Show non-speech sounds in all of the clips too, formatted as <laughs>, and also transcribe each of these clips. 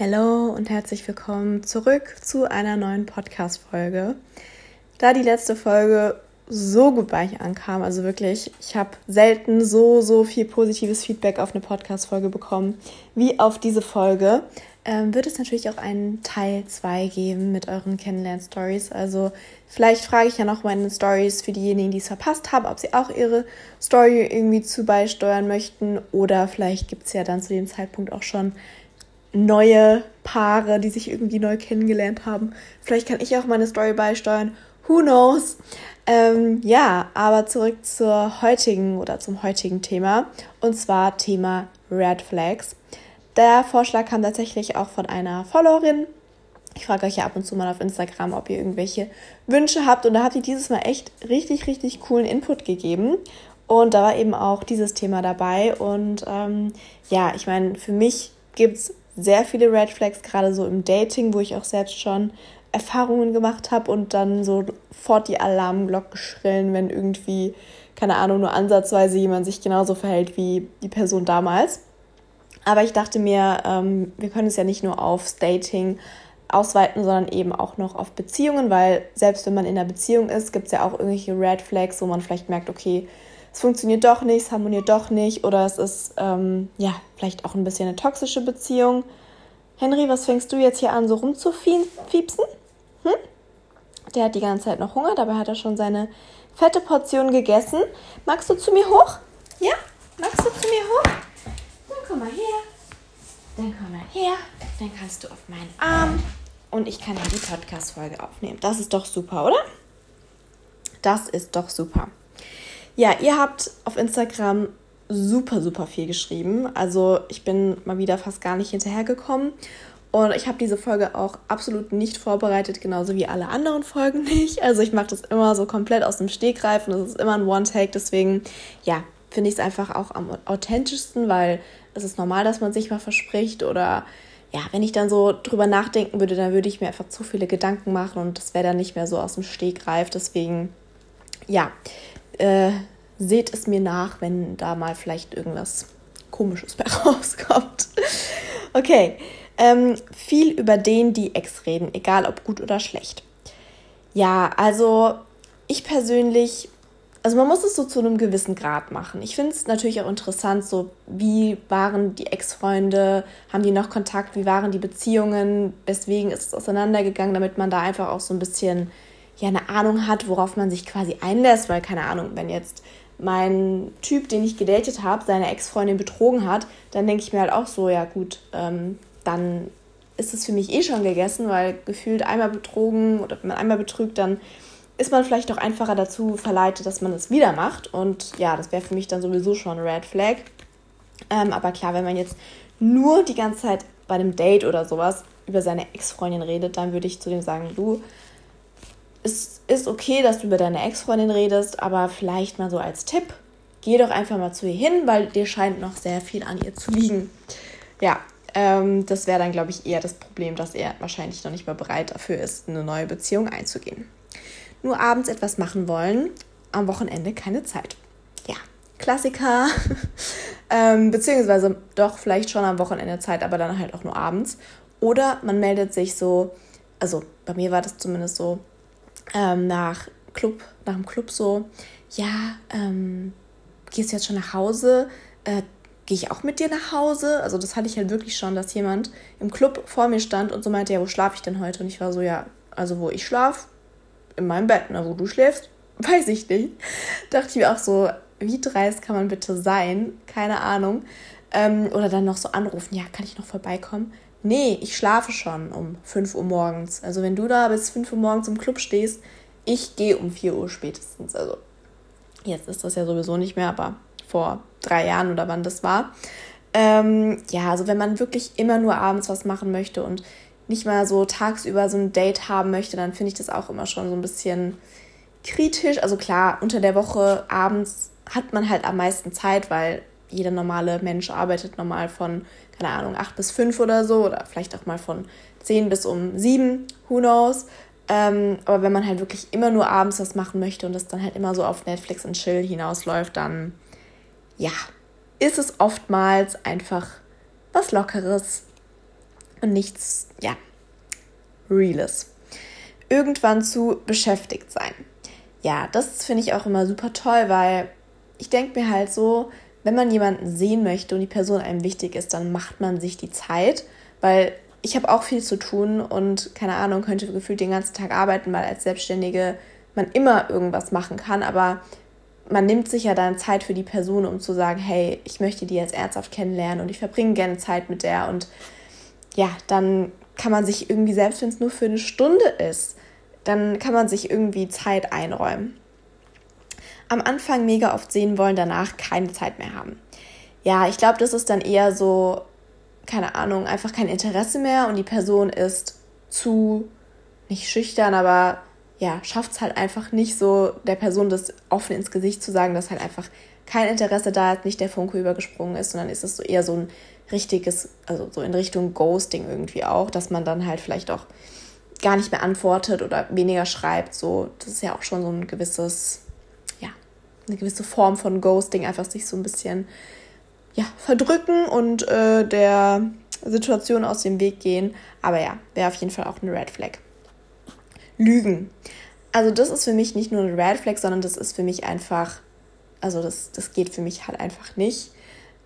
Hallo und herzlich willkommen zurück zu einer neuen Podcast-Folge. Da die letzte Folge so gut bei euch ankam, also wirklich, ich habe selten so, so viel positives Feedback auf eine Podcast-Folge bekommen wie auf diese Folge, ähm, wird es natürlich auch einen Teil 2 geben mit euren Kennenlern-Stories. Also vielleicht frage ich ja noch meine Stories für diejenigen, die es verpasst haben, ob sie auch ihre Story irgendwie zu beisteuern möchten oder vielleicht gibt es ja dann zu dem Zeitpunkt auch schon neue Paare, die sich irgendwie neu kennengelernt haben. Vielleicht kann ich auch meine Story beisteuern. Who knows? Ähm, ja, aber zurück zur heutigen oder zum heutigen Thema und zwar Thema Red Flags. Der Vorschlag kam tatsächlich auch von einer Followerin. Ich frage euch ja ab und zu mal auf Instagram, ob ihr irgendwelche Wünsche habt. Und da habt ihr dieses Mal echt richtig, richtig coolen Input gegeben. Und da war eben auch dieses Thema dabei. Und ähm, ja, ich meine, für mich gibt es sehr viele Red Flags, gerade so im Dating, wo ich auch selbst schon Erfahrungen gemacht habe und dann sofort die Alarmglocken schrillen, wenn irgendwie, keine Ahnung, nur ansatzweise jemand sich genauso verhält wie die Person damals. Aber ich dachte mir, ähm, wir können es ja nicht nur aufs Dating ausweiten, sondern eben auch noch auf Beziehungen, weil selbst wenn man in einer Beziehung ist, gibt es ja auch irgendwelche Red Flags, wo man vielleicht merkt, okay, es funktioniert doch nicht, es harmoniert doch nicht oder es ist ähm, ja vielleicht auch ein bisschen eine toxische Beziehung. Henry, was fängst du jetzt hier an, so rumzufiepsen? Hm? Der hat die ganze Zeit noch Hunger, dabei hat er schon seine fette Portion gegessen. Magst du zu mir hoch? Ja? Magst du zu mir hoch? Dann komm mal her. Dann komm mal her. Dann kannst du auf meinen Arm. Und ich kann dann die Podcast-Folge aufnehmen. Das ist doch super, oder? Das ist doch super. Ja, ihr habt auf Instagram super, super viel geschrieben. Also ich bin mal wieder fast gar nicht hinterhergekommen. Und ich habe diese Folge auch absolut nicht vorbereitet, genauso wie alle anderen Folgen <laughs> nicht. Also ich mache das immer so komplett aus dem Stegreif und das ist immer ein One-Take. Deswegen, ja, finde ich es einfach auch am authentischsten, weil es ist normal, dass man sich mal verspricht oder ja, wenn ich dann so drüber nachdenken würde, dann würde ich mir einfach zu viele Gedanken machen und das wäre dann nicht mehr so aus dem Stegreif. Deswegen, ja, äh, seht es mir nach, wenn da mal vielleicht irgendwas Komisches bei <laughs> rauskommt. okay, ähm, viel über den, die Ex reden, egal ob gut oder schlecht. Ja, also ich persönlich, also man muss es so zu einem gewissen Grad machen. Ich finde es natürlich auch interessant, so wie waren die Ex-Freunde, haben die noch Kontakt, wie waren die Beziehungen, weswegen ist es auseinandergegangen, damit man da einfach auch so ein bisschen ja eine Ahnung hat, worauf man sich quasi einlässt, weil keine Ahnung, wenn jetzt mein Typ, den ich gedatet habe, seine Ex-Freundin betrogen hat, dann denke ich mir halt auch so, ja gut, ähm, dann ist es für mich eh schon gegessen, weil gefühlt einmal betrogen oder wenn man einmal betrügt, dann ist man vielleicht auch einfacher dazu verleitet, dass man es wieder macht. Und ja, das wäre für mich dann sowieso schon ein Red Flag. Ähm, aber klar, wenn man jetzt nur die ganze Zeit bei einem Date oder sowas über seine Ex-Freundin redet, dann würde ich zu dem sagen, du, es ist okay, dass du über deine Ex-Freundin redest, aber vielleicht mal so als Tipp, geh doch einfach mal zu ihr hin, weil dir scheint noch sehr viel an ihr zu liegen. Ja, ähm, das wäre dann, glaube ich, eher das Problem, dass er wahrscheinlich noch nicht mal bereit dafür ist, eine neue Beziehung einzugehen. Nur abends etwas machen wollen, am Wochenende keine Zeit. Ja, Klassiker. <laughs> ähm, beziehungsweise doch vielleicht schon am Wochenende Zeit, aber dann halt auch nur abends. Oder man meldet sich so, also bei mir war das zumindest so, ähm, nach Club, nach dem Club so, ja, ähm, gehst du jetzt schon nach Hause? Äh, Gehe ich auch mit dir nach Hause? Also das hatte ich halt wirklich schon, dass jemand im Club vor mir stand und so meinte, ja, wo schlafe ich denn heute? Und ich war so, ja, also wo ich schlafe, in meinem Bett, na, wo du schläfst, <laughs> weiß ich nicht. Dachte ich mir auch so, wie dreist kann man bitte sein? Keine Ahnung. Ähm, oder dann noch so anrufen, ja, kann ich noch vorbeikommen? Nee, ich schlafe schon um 5 Uhr morgens. Also wenn du da bis 5 Uhr morgens im Club stehst, ich gehe um 4 Uhr spätestens. Also jetzt ist das ja sowieso nicht mehr, aber vor drei Jahren oder wann das war. Ähm, ja, also wenn man wirklich immer nur abends was machen möchte und nicht mal so tagsüber so ein Date haben möchte, dann finde ich das auch immer schon so ein bisschen kritisch. Also klar, unter der Woche abends hat man halt am meisten Zeit, weil jeder normale Mensch arbeitet normal von keine Ahnung, 8 bis 5 oder so oder vielleicht auch mal von 10 bis um 7, who knows. Ähm, aber wenn man halt wirklich immer nur abends was machen möchte und das dann halt immer so auf Netflix und Chill hinausläuft, dann ja, ist es oftmals einfach was Lockeres. und nichts, ja, Reales. Irgendwann zu beschäftigt sein. Ja, das finde ich auch immer super toll, weil ich denke mir halt so, wenn man jemanden sehen möchte und die Person einem wichtig ist, dann macht man sich die Zeit, weil ich habe auch viel zu tun und keine Ahnung, könnte gefühlt den ganzen Tag arbeiten, weil als Selbstständige man immer irgendwas machen kann, aber man nimmt sich ja dann Zeit für die Person, um zu sagen, hey, ich möchte die jetzt ernsthaft kennenlernen und ich verbringe gerne Zeit mit der und ja, dann kann man sich irgendwie, selbst wenn es nur für eine Stunde ist, dann kann man sich irgendwie Zeit einräumen. Am Anfang mega oft sehen wollen, danach keine Zeit mehr haben. Ja, ich glaube, das ist dann eher so, keine Ahnung, einfach kein Interesse mehr und die Person ist zu, nicht schüchtern, aber ja, schafft es halt einfach nicht so, der Person das offen ins Gesicht zu sagen, dass halt einfach kein Interesse da ist, nicht der Funke übergesprungen ist, sondern ist es so eher so ein richtiges, also so in Richtung Ghosting irgendwie auch, dass man dann halt vielleicht auch gar nicht mehr antwortet oder weniger schreibt. So, das ist ja auch schon so ein gewisses, eine gewisse Form von Ghosting, einfach sich so ein bisschen ja, verdrücken und äh, der Situation aus dem Weg gehen. Aber ja, wäre auf jeden Fall auch eine Red Flag. Lügen. Also das ist für mich nicht nur eine Red Flag, sondern das ist für mich einfach, also das, das geht für mich halt einfach nicht.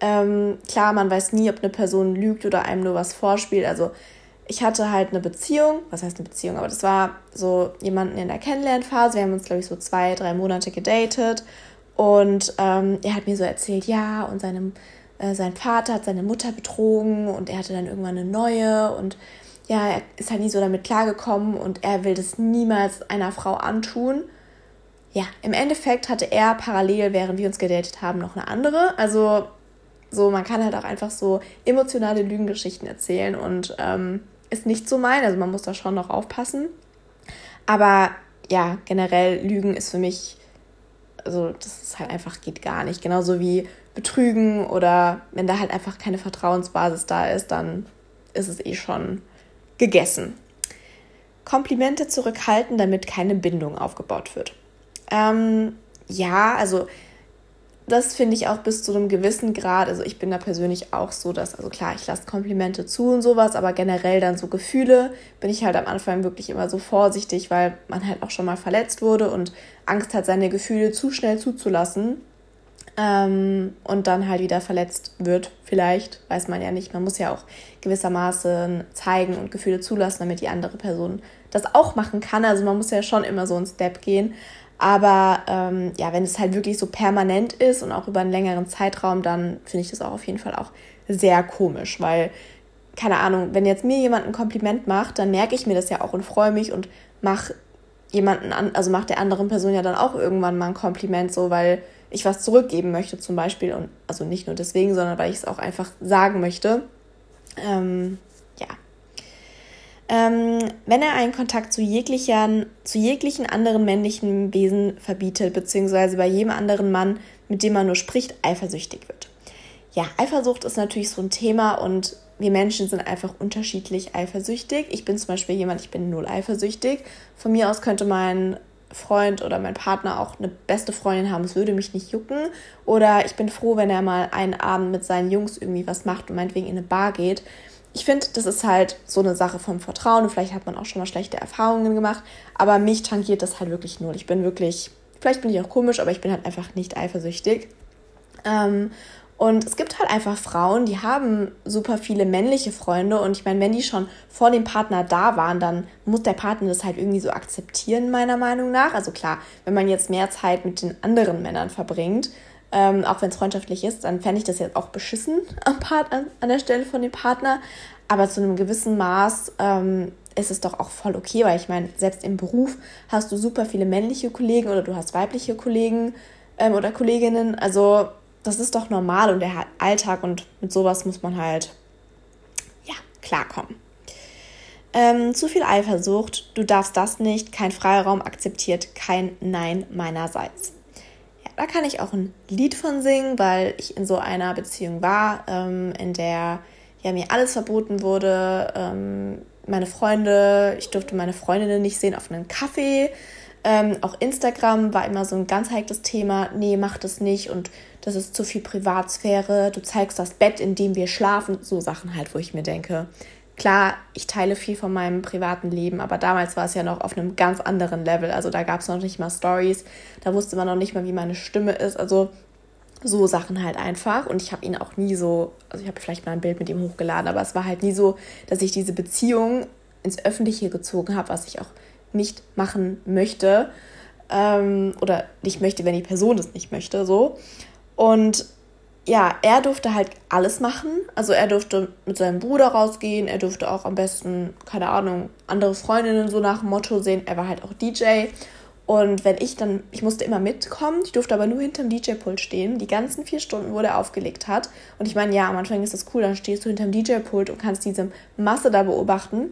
Ähm, klar, man weiß nie, ob eine Person lügt oder einem nur was vorspielt. Also ich hatte halt eine Beziehung, was heißt eine Beziehung, aber das war so jemanden in der Kennenlernphase. Wir haben uns, glaube ich, so zwei, drei Monate gedatet. Und ähm, er hat mir so erzählt, ja, und seine, äh, sein Vater hat seine Mutter betrogen und er hatte dann irgendwann eine neue und ja, er ist halt nie so damit klargekommen und er will das niemals einer Frau antun. Ja, im Endeffekt hatte er parallel, während wir uns gedatet haben, noch eine andere. Also so, man kann halt auch einfach so emotionale Lügengeschichten erzählen und ähm, ist nicht so mein. Also man muss da schon noch aufpassen. Aber ja, generell Lügen ist für mich, also das ist halt einfach, geht gar nicht. Genauso wie Betrügen oder wenn da halt einfach keine Vertrauensbasis da ist, dann ist es eh schon gegessen. Komplimente zurückhalten, damit keine Bindung aufgebaut wird. Ähm, ja, also das finde ich auch bis zu einem gewissen Grad. Also ich bin da persönlich auch so, dass, also klar, ich lasse Komplimente zu und sowas, aber generell dann so Gefühle bin ich halt am Anfang wirklich immer so vorsichtig, weil man halt auch schon mal verletzt wurde und Angst hat, seine Gefühle zu schnell zuzulassen ähm, und dann halt wieder verletzt wird. Vielleicht, weiß man ja nicht. Man muss ja auch gewissermaßen zeigen und Gefühle zulassen, damit die andere Person das auch machen kann. Also man muss ja schon immer so einen Step gehen. Aber ähm, ja, wenn es halt wirklich so permanent ist und auch über einen längeren Zeitraum, dann finde ich das auch auf jeden Fall auch sehr komisch, weil, keine Ahnung, wenn jetzt mir jemand ein Kompliment macht, dann merke ich mir das ja auch und freue mich und mache jemanden an, also macht der anderen Person ja dann auch irgendwann mal ein Kompliment, so weil ich was zurückgeben möchte zum Beispiel und also nicht nur deswegen, sondern weil ich es auch einfach sagen möchte. Ähm. Ähm, wenn er einen Kontakt zu, jeglichen, zu jeglichen anderen männlichen Wesen verbietet, beziehungsweise bei jedem anderen Mann, mit dem man nur spricht, eifersüchtig wird. Ja, Eifersucht ist natürlich so ein Thema und wir Menschen sind einfach unterschiedlich eifersüchtig. Ich bin zum Beispiel jemand, ich bin null eifersüchtig. Von mir aus könnte mein Freund oder mein Partner auch eine beste Freundin haben, es würde mich nicht jucken. Oder ich bin froh, wenn er mal einen Abend mit seinen Jungs irgendwie was macht und meinetwegen in eine Bar geht ich finde, das ist halt so eine Sache vom Vertrauen und vielleicht hat man auch schon mal schlechte Erfahrungen gemacht, aber mich tangiert das halt wirklich null. Ich bin wirklich, vielleicht bin ich auch komisch, aber ich bin halt einfach nicht eifersüchtig. Ähm, und es gibt halt einfach Frauen, die haben super viele männliche Freunde und ich meine, wenn die schon vor dem Partner da waren, dann muss der Partner das halt irgendwie so akzeptieren, meiner Meinung nach. Also klar, wenn man jetzt mehr Zeit mit den anderen Männern verbringt, ähm, auch wenn es freundschaftlich ist, dann fände ich das jetzt auch beschissen <laughs> am Part, an, an, der Stelle von dem Partner. Aber zu einem gewissen Maß ähm, ist es doch auch voll okay, weil ich meine, selbst im Beruf hast du super viele männliche Kollegen oder du hast weibliche Kollegen ähm, oder Kolleginnen. Also das ist doch normal und der Alltag und mit sowas muss man halt, ja, klarkommen. Ähm, zu viel Eifersucht, du darfst das nicht, kein Freiraum akzeptiert, kein Nein meinerseits da kann ich auch ein Lied von singen, weil ich in so einer Beziehung war, ähm, in der ja mir alles verboten wurde. Ähm, meine Freunde, ich durfte meine Freundinnen nicht sehen auf einen Kaffee. Ähm, auch Instagram war immer so ein ganz heikles Thema. Nee, mach das nicht und das ist zu viel Privatsphäre. Du zeigst das Bett, in dem wir schlafen. So Sachen halt, wo ich mir denke, klar, ich teile viel von meinem privaten Leben, aber damals war es ja noch auf einem ganz anderen Level. Also da gab es noch nicht mal Stories, da wusste man noch nicht mal, wie meine Stimme ist. Also so Sachen halt einfach. Und ich habe ihn auch nie so, also ich habe vielleicht mal ein Bild mit ihm hochgeladen, aber es war halt nie so, dass ich diese Beziehung ins Öffentliche gezogen habe, was ich auch nicht machen möchte. Ähm, oder nicht möchte, wenn die Person das nicht möchte, so. Und ja, er durfte halt alles machen. Also er durfte mit seinem Bruder rausgehen, er durfte auch am besten, keine Ahnung, andere Freundinnen so nach dem Motto sehen. Er war halt auch DJ. Und wenn ich dann, ich musste immer mitkommen, ich durfte aber nur hinterm DJ-Pult stehen, die ganzen vier Stunden, wo der aufgelegt hat. Und ich meine, ja, am Anfang ist das cool, dann stehst du hinterm DJ-Pult und kannst diese Masse da beobachten.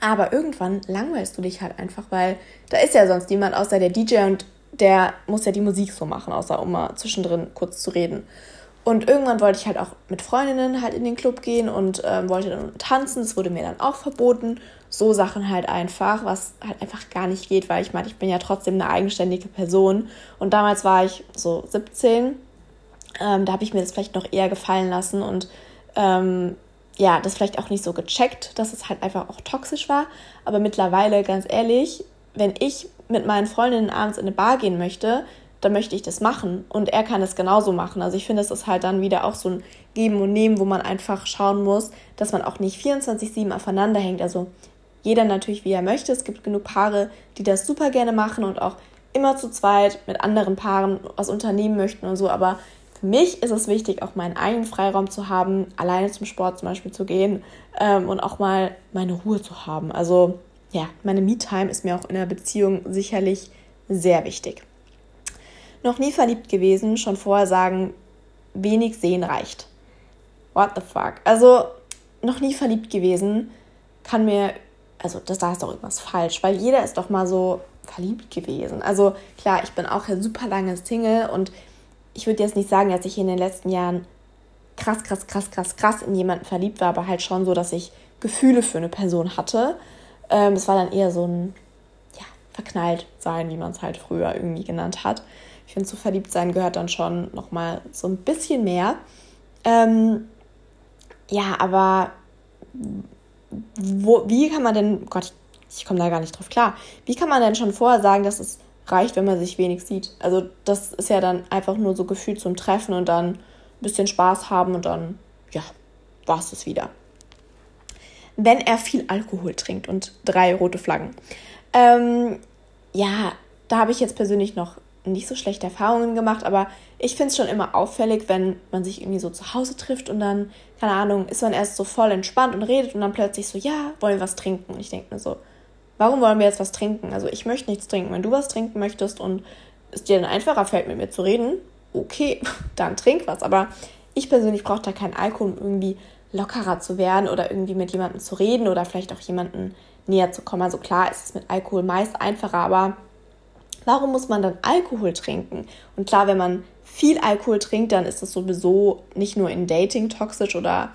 Aber irgendwann langweilst du dich halt einfach, weil da ist ja sonst niemand außer der DJ und der muss ja die Musik so machen, außer um mal zwischendrin kurz zu reden. Und irgendwann wollte ich halt auch mit Freundinnen halt in den Club gehen und ähm, wollte dann tanzen. Das wurde mir dann auch verboten. So Sachen halt einfach, was halt einfach gar nicht geht, weil ich meine, ich bin ja trotzdem eine eigenständige Person. Und damals war ich so 17. Ähm, da habe ich mir das vielleicht noch eher gefallen lassen und ähm, ja, das vielleicht auch nicht so gecheckt, dass es halt einfach auch toxisch war. Aber mittlerweile, ganz ehrlich, wenn ich mit meinen Freundinnen abends in eine Bar gehen möchte, dann möchte ich das machen. Und er kann es genauso machen. Also ich finde, es ist halt dann wieder auch so ein Geben und Nehmen, wo man einfach schauen muss, dass man auch nicht 24-7 aufeinander hängt. Also jeder natürlich, wie er möchte. Es gibt genug Paare, die das super gerne machen und auch immer zu zweit mit anderen Paaren was unternehmen möchten und so. Aber für mich ist es wichtig, auch meinen eigenen Freiraum zu haben, alleine zum Sport zum Beispiel zu gehen ähm, und auch mal meine Ruhe zu haben. Also ja, meine Me-Time ist mir auch in der Beziehung sicherlich sehr wichtig. Noch nie verliebt gewesen, schon vorher sagen, wenig sehen reicht. What the fuck? Also, noch nie verliebt gewesen, kann mir, also das, da ist doch irgendwas falsch, weil jeder ist doch mal so verliebt gewesen. Also klar, ich bin auch super lange Single und ich würde jetzt nicht sagen, dass ich in den letzten Jahren krass, krass, krass, krass, krass in jemanden verliebt war, aber halt schon so, dass ich Gefühle für eine Person hatte. Ähm, es war dann eher so ein, ja, verknallt sein, wie man es halt früher irgendwie genannt hat. Ich finde, zu verliebt sein gehört dann schon nochmal so ein bisschen mehr. Ähm, ja, aber wo, wie kann man denn, Gott, ich komme da gar nicht drauf klar, wie kann man denn schon vorher sagen, dass es reicht, wenn man sich wenig sieht? Also das ist ja dann einfach nur so gefühlt zum Treffen und dann ein bisschen Spaß haben und dann, ja, war es das wieder. Wenn er viel Alkohol trinkt und drei rote Flaggen. Ähm, ja, da habe ich jetzt persönlich noch nicht so schlechte Erfahrungen gemacht, aber ich finde es schon immer auffällig, wenn man sich irgendwie so zu Hause trifft und dann, keine Ahnung, ist man erst so voll entspannt und redet und dann plötzlich so, ja, wollen wir was trinken? Und ich denke mir so, warum wollen wir jetzt was trinken? Also ich möchte nichts trinken. Wenn du was trinken möchtest und es dir dann einfacher fällt, mit mir zu reden, okay, <laughs> dann trink was. Aber ich persönlich brauche da keinen Alkohol, um irgendwie lockerer zu werden oder irgendwie mit jemandem zu reden oder vielleicht auch jemanden näher zu kommen. Also klar ist es mit Alkohol meist einfacher, aber Warum muss man dann Alkohol trinken? Und klar, wenn man viel Alkohol trinkt, dann ist das sowieso nicht nur in Dating toxisch oder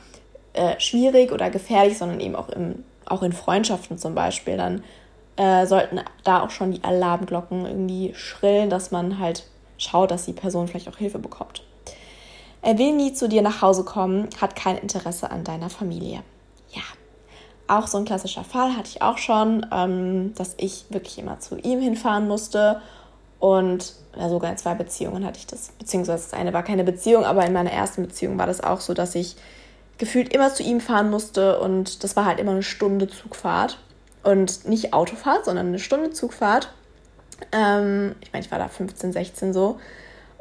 äh, schwierig oder gefährlich, sondern eben auch, im, auch in Freundschaften zum Beispiel. Dann äh, sollten da auch schon die Alarmglocken irgendwie schrillen, dass man halt schaut, dass die Person vielleicht auch Hilfe bekommt. Er will nie zu dir nach Hause kommen, hat kein Interesse an deiner Familie. Auch so ein klassischer Fall hatte ich auch schon, ähm, dass ich wirklich immer zu ihm hinfahren musste. Und ja, sogar in zwei Beziehungen hatte ich das. Beziehungsweise das eine war keine Beziehung, aber in meiner ersten Beziehung war das auch so, dass ich gefühlt immer zu ihm fahren musste. Und das war halt immer eine Stunde Zugfahrt. Und nicht Autofahrt, sondern eine Stunde Zugfahrt. Ähm, ich meine, ich war da 15, 16 so.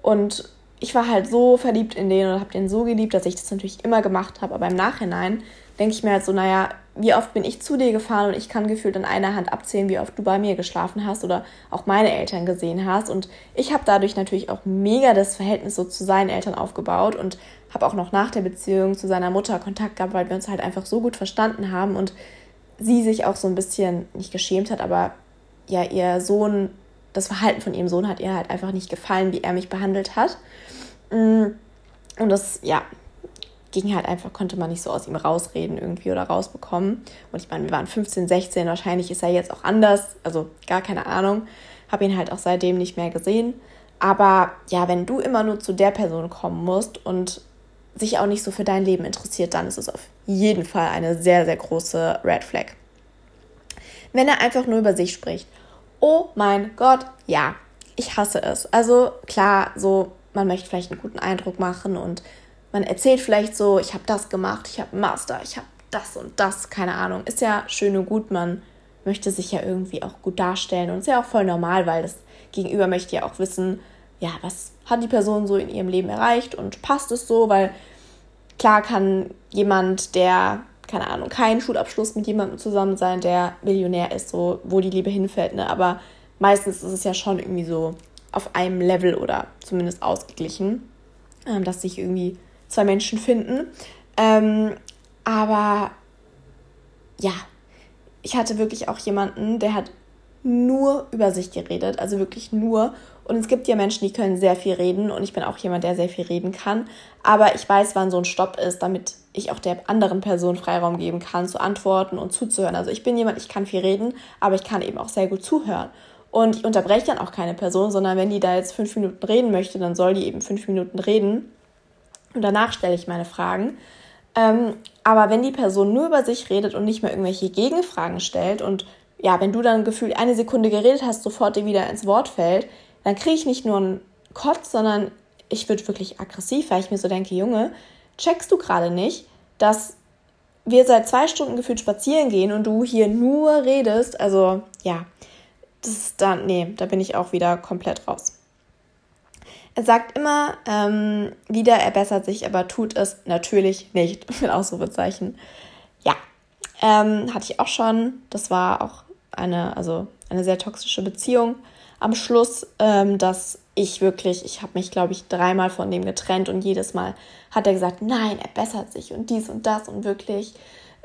Und ich war halt so verliebt in den und habe den so geliebt, dass ich das natürlich immer gemacht habe. Aber im Nachhinein denke ich mir halt so, naja, wie oft bin ich zu dir gefahren und ich kann gefühlt in einer Hand abzählen, wie oft du bei mir geschlafen hast oder auch meine Eltern gesehen hast. Und ich habe dadurch natürlich auch mega das Verhältnis so zu seinen Eltern aufgebaut und habe auch noch nach der Beziehung zu seiner Mutter Kontakt gehabt, weil wir uns halt einfach so gut verstanden haben und sie sich auch so ein bisschen nicht geschämt hat, aber ja, ihr Sohn, das Verhalten von ihrem Sohn hat ihr halt einfach nicht gefallen, wie er mich behandelt hat. Mm, und das, ja, ging halt einfach, konnte man nicht so aus ihm rausreden irgendwie oder rausbekommen. Und ich meine, wir waren 15, 16, wahrscheinlich ist er jetzt auch anders, also gar keine Ahnung. Habe ihn halt auch seitdem nicht mehr gesehen. Aber ja, wenn du immer nur zu der Person kommen musst und sich auch nicht so für dein Leben interessiert, dann ist es auf jeden Fall eine sehr, sehr große Red Flag. Wenn er einfach nur über sich spricht. Oh mein Gott, ja, ich hasse es. Also klar, so man möchte vielleicht einen guten Eindruck machen und man erzählt vielleicht so, ich habe das gemacht, ich habe Master, ich habe das und das, keine Ahnung. Ist ja schön und gut, man möchte sich ja irgendwie auch gut darstellen und ist ja auch voll normal, weil das Gegenüber möchte ja auch wissen, ja, was hat die Person so in ihrem Leben erreicht und passt es so, weil klar kann jemand, der, keine Ahnung, keinen Schulabschluss mit jemandem zusammen sein, der Millionär ist, so wo die Liebe hinfällt, ne? aber meistens ist es ja schon irgendwie so auf einem Level oder zumindest ausgeglichen, ähm, dass sich irgendwie zwei Menschen finden. Ähm, aber ja, ich hatte wirklich auch jemanden, der hat nur über sich geredet, also wirklich nur. Und es gibt ja Menschen, die können sehr viel reden und ich bin auch jemand, der sehr viel reden kann. Aber ich weiß, wann so ein Stopp ist, damit ich auch der anderen Person Freiraum geben kann, zu antworten und zuzuhören. Also ich bin jemand, ich kann viel reden, aber ich kann eben auch sehr gut zuhören. Und ich unterbreche dann auch keine Person, sondern wenn die da jetzt fünf Minuten reden möchte, dann soll die eben fünf Minuten reden. Und danach stelle ich meine Fragen. Ähm, aber wenn die Person nur über sich redet und nicht mehr irgendwelche Gegenfragen stellt und ja, wenn du dann gefühlt eine Sekunde geredet hast, sofort dir wieder ins Wort fällt, dann kriege ich nicht nur einen Kotz, sondern ich würde wirklich aggressiv, weil ich mir so denke, Junge, checkst du gerade nicht, dass wir seit zwei Stunden gefühlt spazieren gehen und du hier nur redest? Also ja, das ist dann, nee, da bin ich auch wieder komplett raus. Er sagt immer ähm, wieder, er bessert sich, aber tut es natürlich nicht. <laughs> Mit Ausrufezeichen. Ja, ähm, hatte ich auch schon. Das war auch eine, also eine sehr toxische Beziehung. Am Schluss, ähm, dass ich wirklich, ich habe mich, glaube ich, dreimal von dem getrennt und jedes Mal hat er gesagt, nein, er bessert sich und dies und das und wirklich,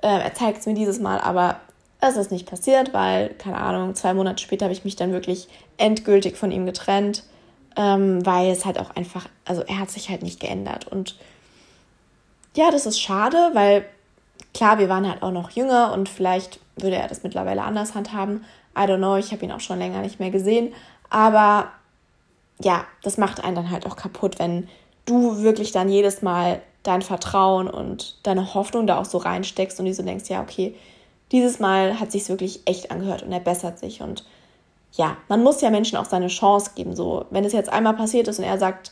äh, er zeigt es mir dieses Mal, aber es ist nicht passiert, weil, keine Ahnung, zwei Monate später habe ich mich dann wirklich endgültig von ihm getrennt, ähm, weil es halt auch einfach, also er hat sich halt nicht geändert. Und ja, das ist schade, weil klar, wir waren halt auch noch jünger und vielleicht würde er das mittlerweile anders handhaben. I don't know, ich habe ihn auch schon länger nicht mehr gesehen. Aber ja, das macht einen dann halt auch kaputt, wenn du wirklich dann jedes Mal dein Vertrauen und deine Hoffnung da auch so reinsteckst und du so denkst, ja, okay, dieses Mal hat sich wirklich echt angehört und er bessert sich. Und ja, man muss ja Menschen auch seine Chance geben. So, wenn es jetzt einmal passiert ist und er sagt,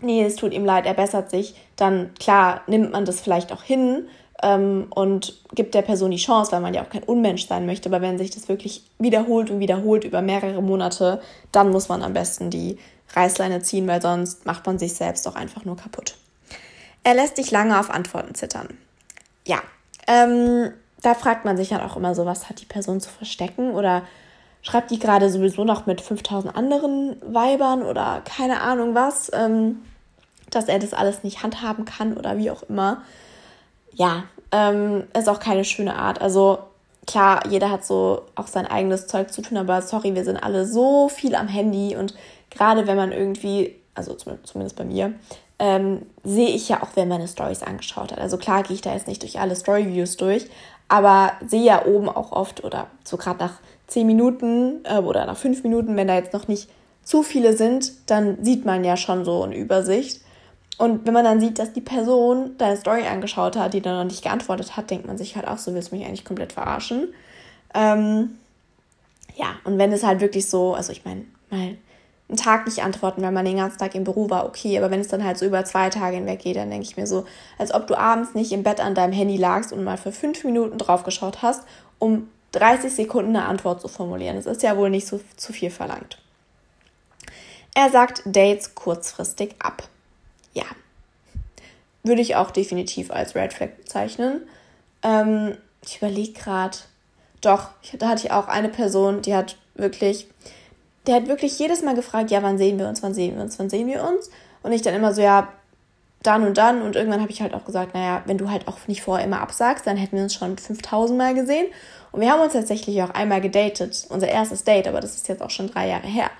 nee, es tut ihm leid, er bessert sich, dann klar nimmt man das vielleicht auch hin ähm, und gibt der Person die Chance, weil man ja auch kein Unmensch sein möchte. Aber wenn sich das wirklich wiederholt und wiederholt über mehrere Monate, dann muss man am besten die Reißleine ziehen, weil sonst macht man sich selbst doch einfach nur kaputt. Er lässt dich lange auf Antworten zittern. Ja, ähm, da fragt man sich dann auch immer so, was hat die Person zu verstecken oder schreibt die gerade sowieso noch mit 5000 anderen Weibern oder keine Ahnung was, ähm, dass er das alles nicht handhaben kann oder wie auch immer. Ja, ähm, ist auch keine schöne Art. Also klar, jeder hat so auch sein eigenes Zeug zu tun, aber sorry, wir sind alle so viel am Handy und gerade wenn man irgendwie, also zumindest bei mir, ähm, sehe ich ja auch, man meine Stories angeschaut hat. Also klar gehe ich da jetzt nicht durch alle Story-Views durch, aber sehe ja oben auch oft oder so gerade nach zehn Minuten äh, oder nach fünf Minuten, wenn da jetzt noch nicht zu viele sind, dann sieht man ja schon so eine Übersicht. Und wenn man dann sieht, dass die Person deine Story angeschaut hat, die dann noch nicht geantwortet hat, denkt man sich halt auch, so willst du mich eigentlich komplett verarschen. Ähm, ja, und wenn es halt wirklich so, also ich meine, mal einen Tag nicht antworten, weil man den ganzen Tag im Büro war, okay. Aber wenn es dann halt so über zwei Tage hinweg geht, dann denke ich mir so, als ob du abends nicht im Bett an deinem Handy lagst und mal für fünf Minuten draufgeschaut hast, um 30 Sekunden eine Antwort zu formulieren. Das ist ja wohl nicht so zu viel verlangt. Er sagt Dates kurzfristig ab. Ja. Würde ich auch definitiv als Red Flag bezeichnen. Ähm, ich überlege gerade. Doch, da hatte ich auch eine Person, die hat wirklich, der hat wirklich jedes Mal gefragt, ja, wann sehen wir uns, wann sehen wir uns, wann sehen wir uns? Und ich dann immer so, ja, dann und dann. Und irgendwann habe ich halt auch gesagt, naja, wenn du halt auch nicht vorher immer absagst, dann hätten wir uns schon 5000 Mal gesehen. Und wir haben uns tatsächlich auch einmal gedatet, unser erstes Date, aber das ist jetzt auch schon drei Jahre her.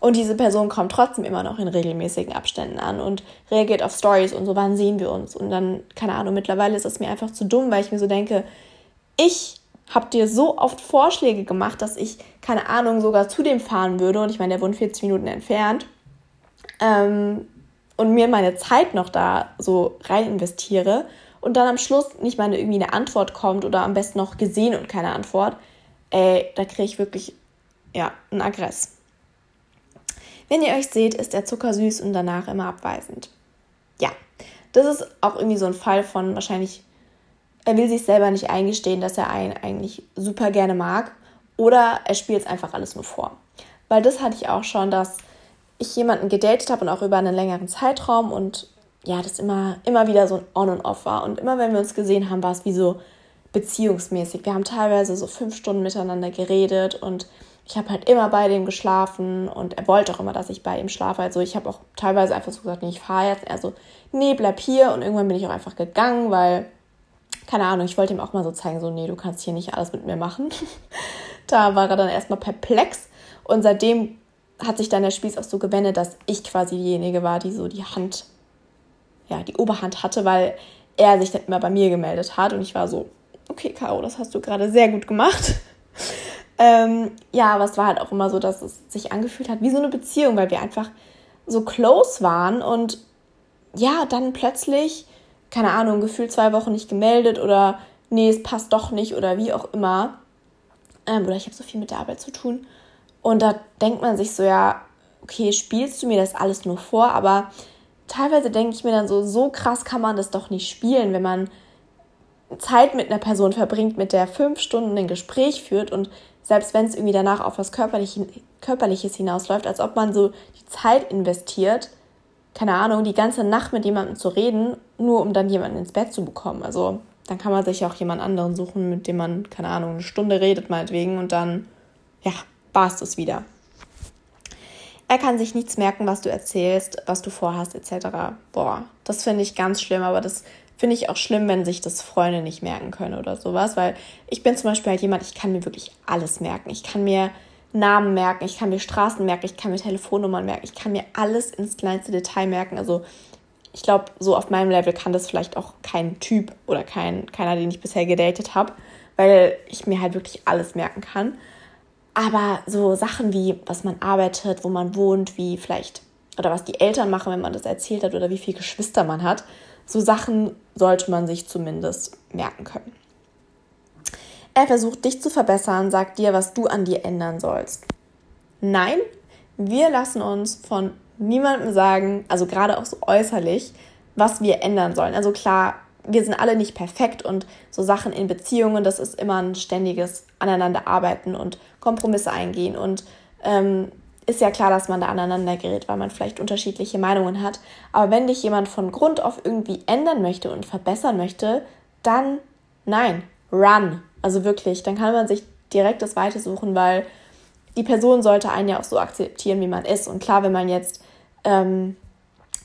Und diese Person kommt trotzdem immer noch in regelmäßigen Abständen an und reagiert auf Stories und so, wann sehen wir uns? Und dann, keine Ahnung, mittlerweile ist es mir einfach zu dumm, weil ich mir so denke, ich habe dir so oft Vorschläge gemacht, dass ich, keine Ahnung, sogar zu dem fahren würde. Und ich meine, der wohnt 40 Minuten entfernt. Ähm, und mir meine Zeit noch da so rein investiere. Und dann am Schluss nicht mal eine, irgendwie eine Antwort kommt oder am besten noch gesehen und keine Antwort, ey, da kriege ich wirklich, ja, einen Aggress. Wenn ihr euch seht, ist er zuckersüß und danach immer abweisend. Ja, das ist auch irgendwie so ein Fall von wahrscheinlich, er will sich selber nicht eingestehen, dass er einen eigentlich super gerne mag oder er spielt es einfach alles nur vor. Weil das hatte ich auch schon, dass ich jemanden gedatet habe und auch über einen längeren Zeitraum und ja, das immer, immer wieder so ein On und Off war. Und immer wenn wir uns gesehen haben, war es wie so beziehungsmäßig. Wir haben teilweise so fünf Stunden miteinander geredet und ich habe halt immer bei dem geschlafen und er wollte auch immer, dass ich bei ihm schlafe. Also ich habe auch teilweise einfach so gesagt, nee, ich fahre jetzt. Er so, nee, bleib hier. Und irgendwann bin ich auch einfach gegangen, weil, keine Ahnung, ich wollte ihm auch mal so zeigen, so, nee, du kannst hier nicht alles mit mir machen. <laughs> da war er dann erstmal perplex. Und seitdem hat sich dann der Spieß auch so gewendet, dass ich quasi diejenige war, die so die Hand, ja, die Oberhand hatte, weil er sich dann immer bei mir gemeldet hat. Und ich war so, okay, Caro, das hast du gerade sehr gut gemacht. <laughs> Ähm, ja, aber es war halt auch immer so, dass es sich angefühlt hat wie so eine Beziehung, weil wir einfach so close waren und ja, dann plötzlich, keine Ahnung, gefühlt zwei Wochen nicht gemeldet oder nee, es passt doch nicht oder wie auch immer. Ähm, oder ich habe so viel mit der Arbeit zu tun. Und da denkt man sich so, ja, okay, spielst du mir das alles nur vor, aber teilweise denke ich mir dann so, so krass kann man das doch nicht spielen, wenn man Zeit mit einer Person verbringt, mit der fünf Stunden ein Gespräch führt und selbst wenn es irgendwie danach auf was Körperliches hinausläuft, als ob man so die Zeit investiert, keine Ahnung, die ganze Nacht mit jemandem zu reden, nur um dann jemanden ins Bett zu bekommen. Also dann kann man sich auch jemand anderen suchen, mit dem man, keine Ahnung, eine Stunde redet meinetwegen und dann, ja, war es das wieder. Er kann sich nichts merken, was du erzählst, was du vorhast, etc. Boah, das finde ich ganz schlimm, aber das finde ich auch schlimm, wenn sich das Freunde nicht merken können oder sowas, weil ich bin zum Beispiel halt jemand, ich kann mir wirklich alles merken. Ich kann mir Namen merken, ich kann mir Straßen merken, ich kann mir Telefonnummern merken, ich kann mir alles ins kleinste Detail merken. Also ich glaube, so auf meinem Level kann das vielleicht auch kein Typ oder kein, keiner, den ich bisher gedatet habe, weil ich mir halt wirklich alles merken kann. Aber so Sachen wie, was man arbeitet, wo man wohnt, wie vielleicht, oder was die Eltern machen, wenn man das erzählt hat, oder wie viele Geschwister man hat, so Sachen sollte man sich zumindest merken können. Er versucht dich zu verbessern, sagt dir, was du an dir ändern sollst. Nein, wir lassen uns von niemandem sagen, also gerade auch so äußerlich, was wir ändern sollen. Also klar, wir sind alle nicht perfekt und so Sachen in Beziehungen, das ist immer ein ständiges Aneinanderarbeiten und Kompromisse eingehen und ähm, ist ja klar, dass man da aneinander gerät, weil man vielleicht unterschiedliche Meinungen hat. Aber wenn dich jemand von Grund auf irgendwie ändern möchte und verbessern möchte, dann nein, run. Also wirklich, dann kann man sich direkt das Weite suchen, weil die Person sollte einen ja auch so akzeptieren, wie man ist. Und klar, wenn man jetzt ähm,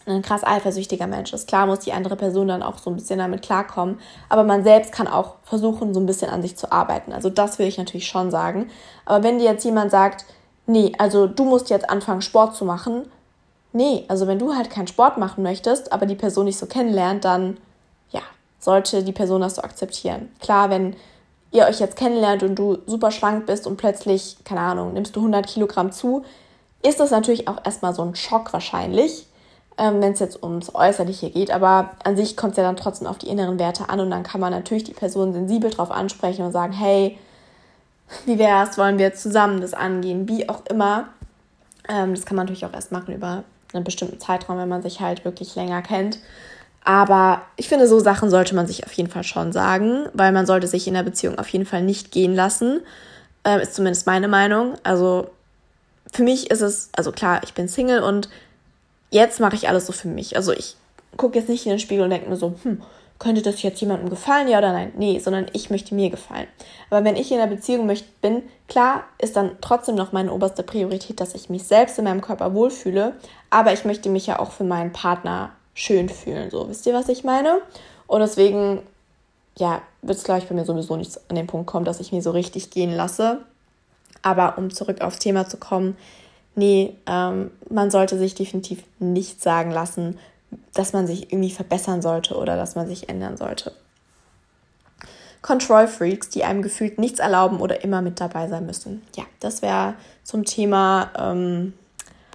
ein krass eifersüchtiger Mensch ist, klar muss die andere Person dann auch so ein bisschen damit klarkommen. Aber man selbst kann auch versuchen, so ein bisschen an sich zu arbeiten. Also das will ich natürlich schon sagen. Aber wenn dir jetzt jemand sagt, nee, also du musst jetzt anfangen, Sport zu machen. Nee, also wenn du halt keinen Sport machen möchtest, aber die Person nicht so kennenlernt, dann ja, sollte die Person das so akzeptieren. Klar, wenn ihr euch jetzt kennenlernt und du super schlank bist und plötzlich, keine Ahnung, nimmst du 100 Kilogramm zu, ist das natürlich auch erstmal so ein Schock wahrscheinlich, ähm, wenn es jetzt ums Äußerliche geht. Aber an sich kommt es ja dann trotzdem auf die inneren Werte an und dann kann man natürlich die Person sensibel drauf ansprechen und sagen, hey, wie wäre es, wollen wir zusammen das angehen, wie auch immer. Ähm, das kann man natürlich auch erst machen über einen bestimmten Zeitraum, wenn man sich halt wirklich länger kennt. Aber ich finde, so Sachen sollte man sich auf jeden Fall schon sagen, weil man sollte sich in der Beziehung auf jeden Fall nicht gehen lassen. Ähm, ist zumindest meine Meinung. Also für mich ist es, also klar, ich bin Single und jetzt mache ich alles so für mich. Also ich gucke jetzt nicht in den Spiegel und denke mir so, hm, könnte das jetzt jemandem gefallen, ja oder nein? Nee, sondern ich möchte mir gefallen. Aber wenn ich in einer Beziehung bin, klar ist dann trotzdem noch meine oberste Priorität, dass ich mich selbst in meinem Körper wohlfühle, aber ich möchte mich ja auch für meinen Partner schön fühlen. So, wisst ihr, was ich meine? Und deswegen, ja, wird es, glaube ich, bei mir sowieso nicht an den Punkt kommen, dass ich mir so richtig gehen lasse. Aber um zurück aufs Thema zu kommen, nee, ähm, man sollte sich definitiv nicht sagen lassen, dass man sich irgendwie verbessern sollte oder dass man sich ändern sollte. Control Freaks, die einem gefühlt nichts erlauben oder immer mit dabei sein müssen. Ja, das wäre zum Thema ähm,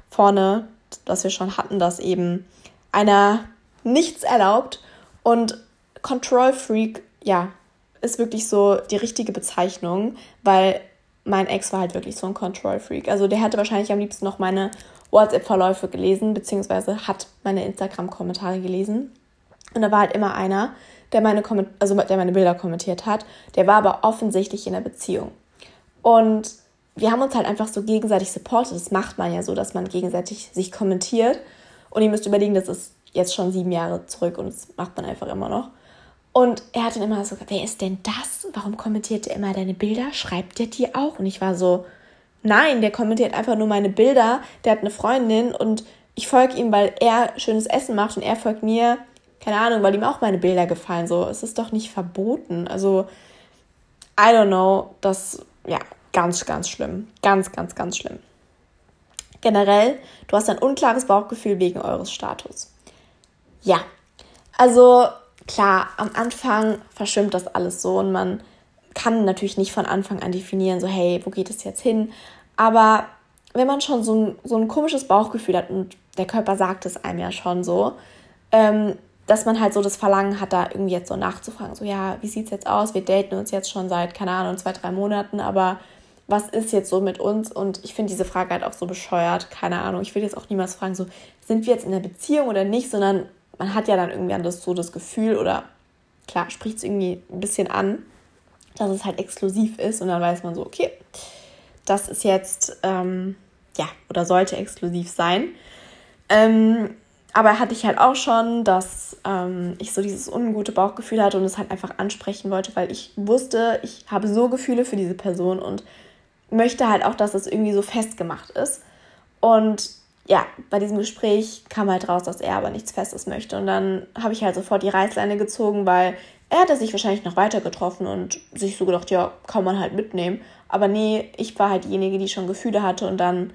vorne, das wir schon hatten, dass eben einer nichts erlaubt und Control Freak, ja, ist wirklich so die richtige Bezeichnung, weil mein Ex war halt wirklich so ein Control Freak. Also der hätte wahrscheinlich am liebsten noch meine WhatsApp-Verläufe gelesen, beziehungsweise hat meine Instagram-Kommentare gelesen. Und da war halt immer einer, der meine, also der meine Bilder kommentiert hat. Der war aber offensichtlich in einer Beziehung. Und wir haben uns halt einfach so gegenseitig supportet. Das macht man ja so, dass man gegenseitig sich kommentiert. Und ihr müsst überlegen, das ist jetzt schon sieben Jahre zurück und das macht man einfach immer noch. Und er hat dann immer so, wer ist denn das? Warum kommentiert er immer deine Bilder? Schreibt der dir auch? Und ich war so, nein, der kommentiert einfach nur meine Bilder. Der hat eine Freundin und ich folge ihm, weil er schönes Essen macht und er folgt mir, keine Ahnung, weil ihm auch meine Bilder gefallen. So, es ist doch nicht verboten. Also, I don't know, das, ja, ganz, ganz schlimm. Ganz, ganz, ganz schlimm. Generell, du hast ein unklares Bauchgefühl wegen eures Status. Ja, also klar, am Anfang verschwimmt das alles so und man kann natürlich nicht von Anfang an definieren, so hey, wo geht es jetzt hin? Aber wenn man schon so ein, so ein komisches Bauchgefühl hat und der Körper sagt es einem ja schon so, ähm, dass man halt so das Verlangen hat, da irgendwie jetzt so nachzufragen, so ja, wie sieht es jetzt aus? Wir daten uns jetzt schon seit, keine Ahnung, zwei, drei Monaten, aber was ist jetzt so mit uns? Und ich finde diese Frage halt auch so bescheuert, keine Ahnung. Ich will jetzt auch niemals fragen, so sind wir jetzt in einer Beziehung oder nicht, sondern man hat ja dann irgendwie das, so das Gefühl oder klar, spricht es irgendwie ein bisschen an, dass es halt exklusiv ist und dann weiß man so, okay, das ist jetzt, ähm, ja, oder sollte exklusiv sein. Ähm, aber hatte ich halt auch schon, dass ähm, ich so dieses ungute Bauchgefühl hatte und es halt einfach ansprechen wollte, weil ich wusste, ich habe so Gefühle für diese Person und möchte halt auch, dass es irgendwie so festgemacht ist. Und ja, bei diesem Gespräch kam halt raus, dass er aber nichts Festes möchte. Und dann habe ich halt sofort die Reißleine gezogen, weil er hatte sich wahrscheinlich noch weiter getroffen und sich so gedacht, ja, kann man halt mitnehmen. Aber nee, ich war halt diejenige, die schon Gefühle hatte und dann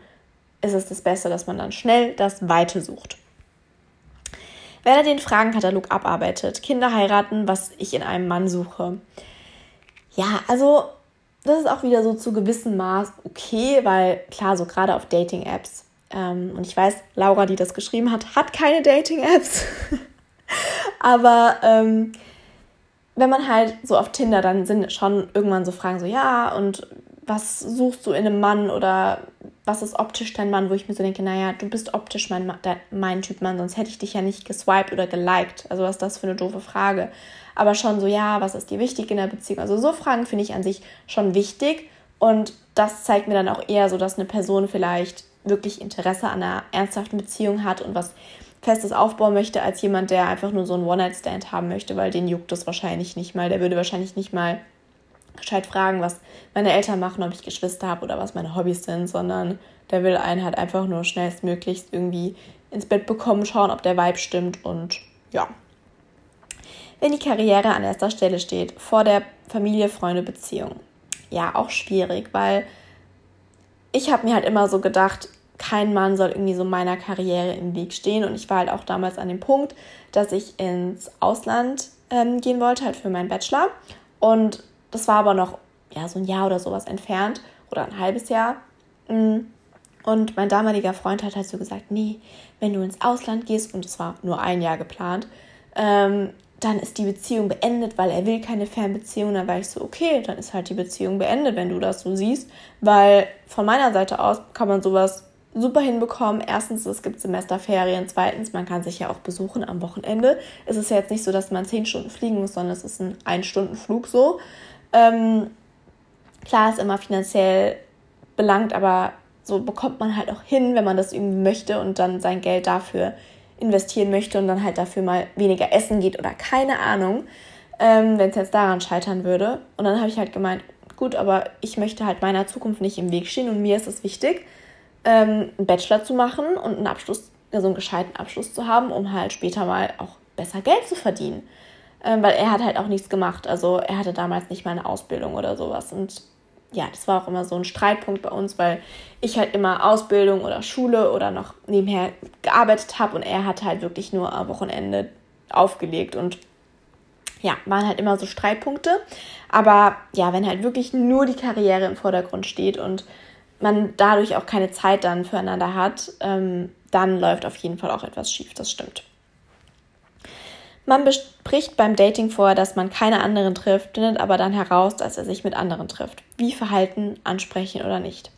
ist es das Beste, dass man dann schnell das Weite sucht. Wenn er den Fragenkatalog abarbeitet, Kinder heiraten, was ich in einem Mann suche. Ja, also das ist auch wieder so zu gewissem Maß okay, weil klar, so gerade auf Dating-Apps ähm, und ich weiß, Laura, die das geschrieben hat, hat keine Dating-Apps. <laughs> Aber ähm, wenn man halt so auf Tinder, dann sind schon irgendwann so Fragen so, ja, und was suchst du in einem Mann oder was ist optisch dein Mann, wo ich mir so denke, naja, du bist optisch mein, mein Typ Mann, sonst hätte ich dich ja nicht geswiped oder geliked. Also was ist das für eine doofe Frage? Aber schon so, ja, was ist dir wichtig in der Beziehung? Also so Fragen finde ich an sich schon wichtig und das zeigt mir dann auch eher so, dass eine Person vielleicht wirklich Interesse an einer ernsthaften Beziehung hat und was Festes aufbauen möchte, als jemand, der einfach nur so einen One-Night-Stand haben möchte, weil den juckt das wahrscheinlich nicht mal. Der würde wahrscheinlich nicht mal gescheit fragen, was meine Eltern machen, ob ich Geschwister habe oder was meine Hobbys sind, sondern der will einen halt einfach nur schnellstmöglichst irgendwie ins Bett bekommen, schauen, ob der Vibe stimmt und ja. Wenn die Karriere an erster Stelle steht, vor der Familie, Freunde, Beziehung. Ja, auch schwierig, weil ich habe mir halt immer so gedacht, kein Mann soll irgendwie so meiner Karriere im Weg stehen. Und ich war halt auch damals an dem Punkt, dass ich ins Ausland ähm, gehen wollte, halt für meinen Bachelor. Und das war aber noch ja, so ein Jahr oder sowas entfernt oder ein halbes Jahr. Mm. Und mein damaliger Freund hat halt so gesagt, nee, wenn du ins Ausland gehst, und es war nur ein Jahr geplant, ähm, dann ist die Beziehung beendet, weil er will keine Fernbeziehung. Dann war ich so, okay, dann ist halt die Beziehung beendet, wenn du das so siehst. Weil von meiner Seite aus kann man sowas super hinbekommen. Erstens, es gibt Semesterferien. Zweitens, man kann sich ja auch besuchen am Wochenende. Es ist ja jetzt nicht so, dass man zehn Stunden fliegen muss, sondern es ist ein Ein-Stunden-Flug so. Ähm, klar ist immer finanziell belangt, aber so bekommt man halt auch hin, wenn man das irgendwie möchte und dann sein Geld dafür investieren möchte und dann halt dafür mal weniger essen geht oder keine Ahnung, ähm, wenn es jetzt daran scheitern würde. Und dann habe ich halt gemeint, gut, aber ich möchte halt meiner Zukunft nicht im Weg stehen und mir ist es wichtig, ähm, einen Bachelor zu machen und einen Abschluss, also einen gescheiten Abschluss zu haben, um halt später mal auch besser Geld zu verdienen. Ähm, weil er hat halt auch nichts gemacht. Also er hatte damals nicht mal eine Ausbildung oder sowas. Und ja, das war auch immer so ein Streitpunkt bei uns, weil ich halt immer Ausbildung oder Schule oder noch nebenher gearbeitet habe und er hat halt wirklich nur am Wochenende aufgelegt und ja, waren halt immer so Streitpunkte. Aber ja, wenn halt wirklich nur die Karriere im Vordergrund steht und man dadurch auch keine Zeit dann füreinander hat, ähm, dann läuft auf jeden Fall auch etwas schief, das stimmt. Man bespricht beim Dating vorher, dass man keine anderen trifft, findet aber dann heraus, dass er sich mit anderen trifft. Wie verhalten, ansprechen oder nicht?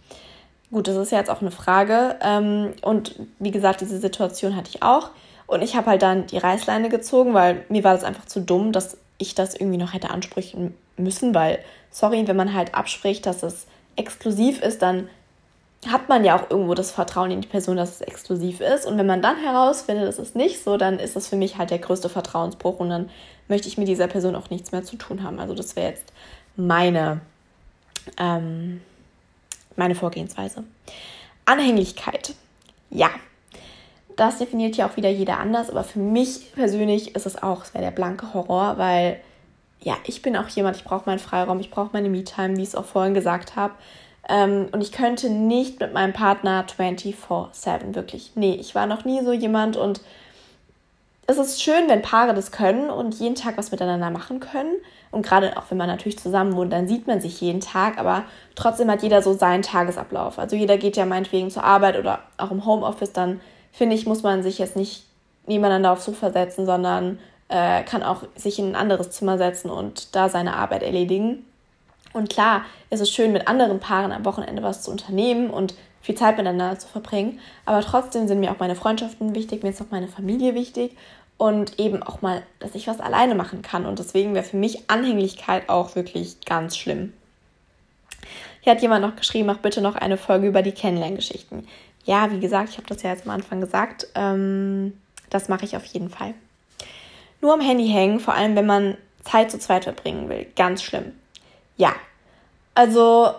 Gut, das ist ja jetzt auch eine Frage. Ähm, und wie gesagt, diese Situation hatte ich auch. Und ich habe halt dann die Reißleine gezogen, weil mir war das einfach zu dumm, dass ich das irgendwie noch hätte ansprechen müssen, weil, sorry, wenn man halt abspricht, dass es exklusiv ist, dann hat man ja auch irgendwo das Vertrauen in die Person, dass es exklusiv ist. Und wenn man dann herausfindet, es ist nicht so, dann ist das für mich halt der größte Vertrauensbruch und dann möchte ich mit dieser Person auch nichts mehr zu tun haben. Also das wäre jetzt meine, ähm, meine Vorgehensweise. Anhänglichkeit. Ja, das definiert ja auch wieder jeder anders, aber für mich persönlich ist es auch, es wäre der blanke Horror, weil ja, ich bin auch jemand, ich brauche meinen Freiraum, ich brauche meine Me-Time, wie ich es auch vorhin gesagt habe. Ähm, und ich könnte nicht mit meinem Partner 24-7, wirklich. Nee, ich war noch nie so jemand und es ist schön, wenn Paare das können und jeden Tag was miteinander machen können. Und gerade auch wenn man natürlich zusammen wohnt, dann sieht man sich jeden Tag, aber trotzdem hat jeder so seinen Tagesablauf. Also jeder geht ja meinetwegen zur Arbeit oder auch im Homeoffice, dann finde ich, muss man sich jetzt nicht nebeneinander aufs Sofa setzen, sondern äh, kann auch sich in ein anderes Zimmer setzen und da seine Arbeit erledigen. Und klar, ist es schön, mit anderen Paaren am Wochenende was zu unternehmen und viel Zeit miteinander zu verbringen. Aber trotzdem sind mir auch meine Freundschaften wichtig, mir ist auch meine Familie wichtig und eben auch mal, dass ich was alleine machen kann. Und deswegen wäre für mich Anhänglichkeit auch wirklich ganz schlimm. Hier hat jemand noch geschrieben, mach bitte noch eine Folge über die Kennenlerngeschichten. Ja, wie gesagt, ich habe das ja jetzt am Anfang gesagt. Ähm, das mache ich auf jeden Fall. Nur am Handy hängen, vor allem wenn man Zeit zu zweit verbringen will. Ganz schlimm ja, also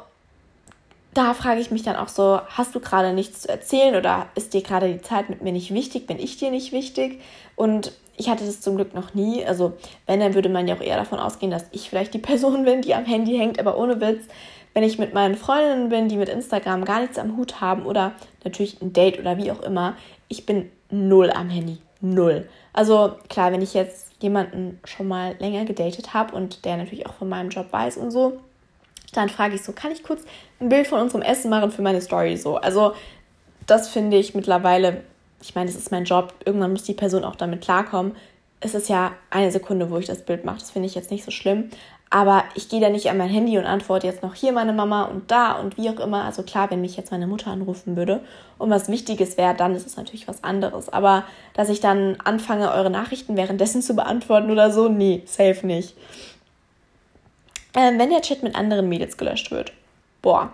da frage ich mich dann auch so, hast du gerade nichts zu erzählen oder ist dir gerade die Zeit mit mir nicht wichtig, bin ich dir nicht wichtig? Und ich hatte das zum Glück noch nie. Also wenn, dann würde man ja auch eher davon ausgehen, dass ich vielleicht die <laughs> Person bin, die am Handy hängt, aber ohne Witz. Wenn ich mit meinen Freundinnen bin, die mit Instagram gar nichts am Hut haben oder natürlich ein Date oder wie auch immer, ich bin null am Handy. Null. Also klar, wenn ich jetzt jemanden schon mal länger gedatet habe und der natürlich auch von meinem Job weiß und so, dann frage ich so, kann ich kurz ein Bild von unserem Essen machen für meine Story so? Also das finde ich mittlerweile, ich meine, es ist mein Job, irgendwann muss die Person auch damit klarkommen. Es ist ja eine Sekunde, wo ich das Bild mache, das finde ich jetzt nicht so schlimm. Aber ich gehe da nicht an mein Handy und antworte jetzt noch hier meine Mama und da und wie auch immer. Also klar, wenn mich jetzt meine Mutter anrufen würde und was Wichtiges wäre, dann ist es natürlich was anderes. Aber dass ich dann anfange, eure Nachrichten währenddessen zu beantworten oder so, nee, safe nicht. Ähm, wenn der Chat mit anderen Mädels gelöscht wird. Boah.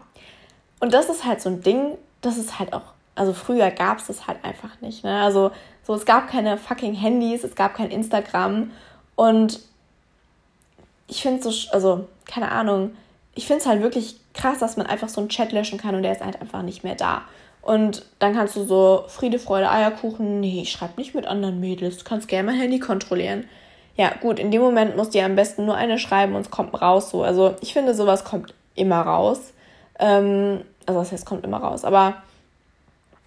Und das ist halt so ein Ding, das ist halt auch, also früher gab es das halt einfach nicht. Ne? Also so, es gab keine fucking Handys, es gab kein Instagram und ich finde es so, also keine Ahnung, ich finde es halt wirklich krass, dass man einfach so einen Chat löschen kann und der ist halt einfach nicht mehr da. Und dann kannst du so Friede, Freude, Eierkuchen, nee, ich schreibe nicht mit anderen Mädels, du kannst gerne mein Handy kontrollieren. Ja, gut, in dem Moment musst du ja am besten nur eine schreiben und es kommt raus so. Also ich finde, sowas kommt immer raus. Ähm, also das heißt, kommt immer raus, aber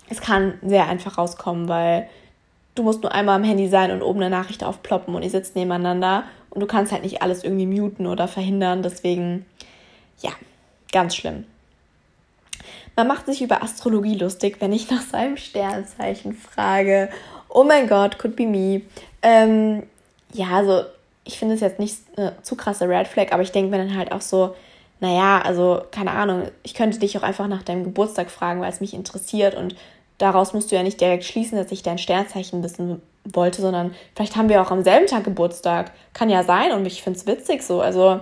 es kann sehr einfach rauskommen, weil du musst nur einmal am Handy sein und oben eine Nachricht aufploppen und ihr sitzt nebeneinander und du kannst halt nicht alles irgendwie muten oder verhindern. Deswegen, ja, ganz schlimm. Man macht sich über Astrologie lustig, wenn ich nach seinem Sternzeichen frage. Oh mein Gott, could be me. Ähm, ja, also ich finde es jetzt nicht eine zu krasse Red Flag, aber ich denke mir dann halt auch so, naja, also keine Ahnung, ich könnte dich auch einfach nach deinem Geburtstag fragen, weil es mich interessiert und daraus musst du ja nicht direkt schließen, dass ich dein Sternzeichen wissen wollte, sondern vielleicht haben wir auch am selben Tag Geburtstag. Kann ja sein und ich finde es witzig so, also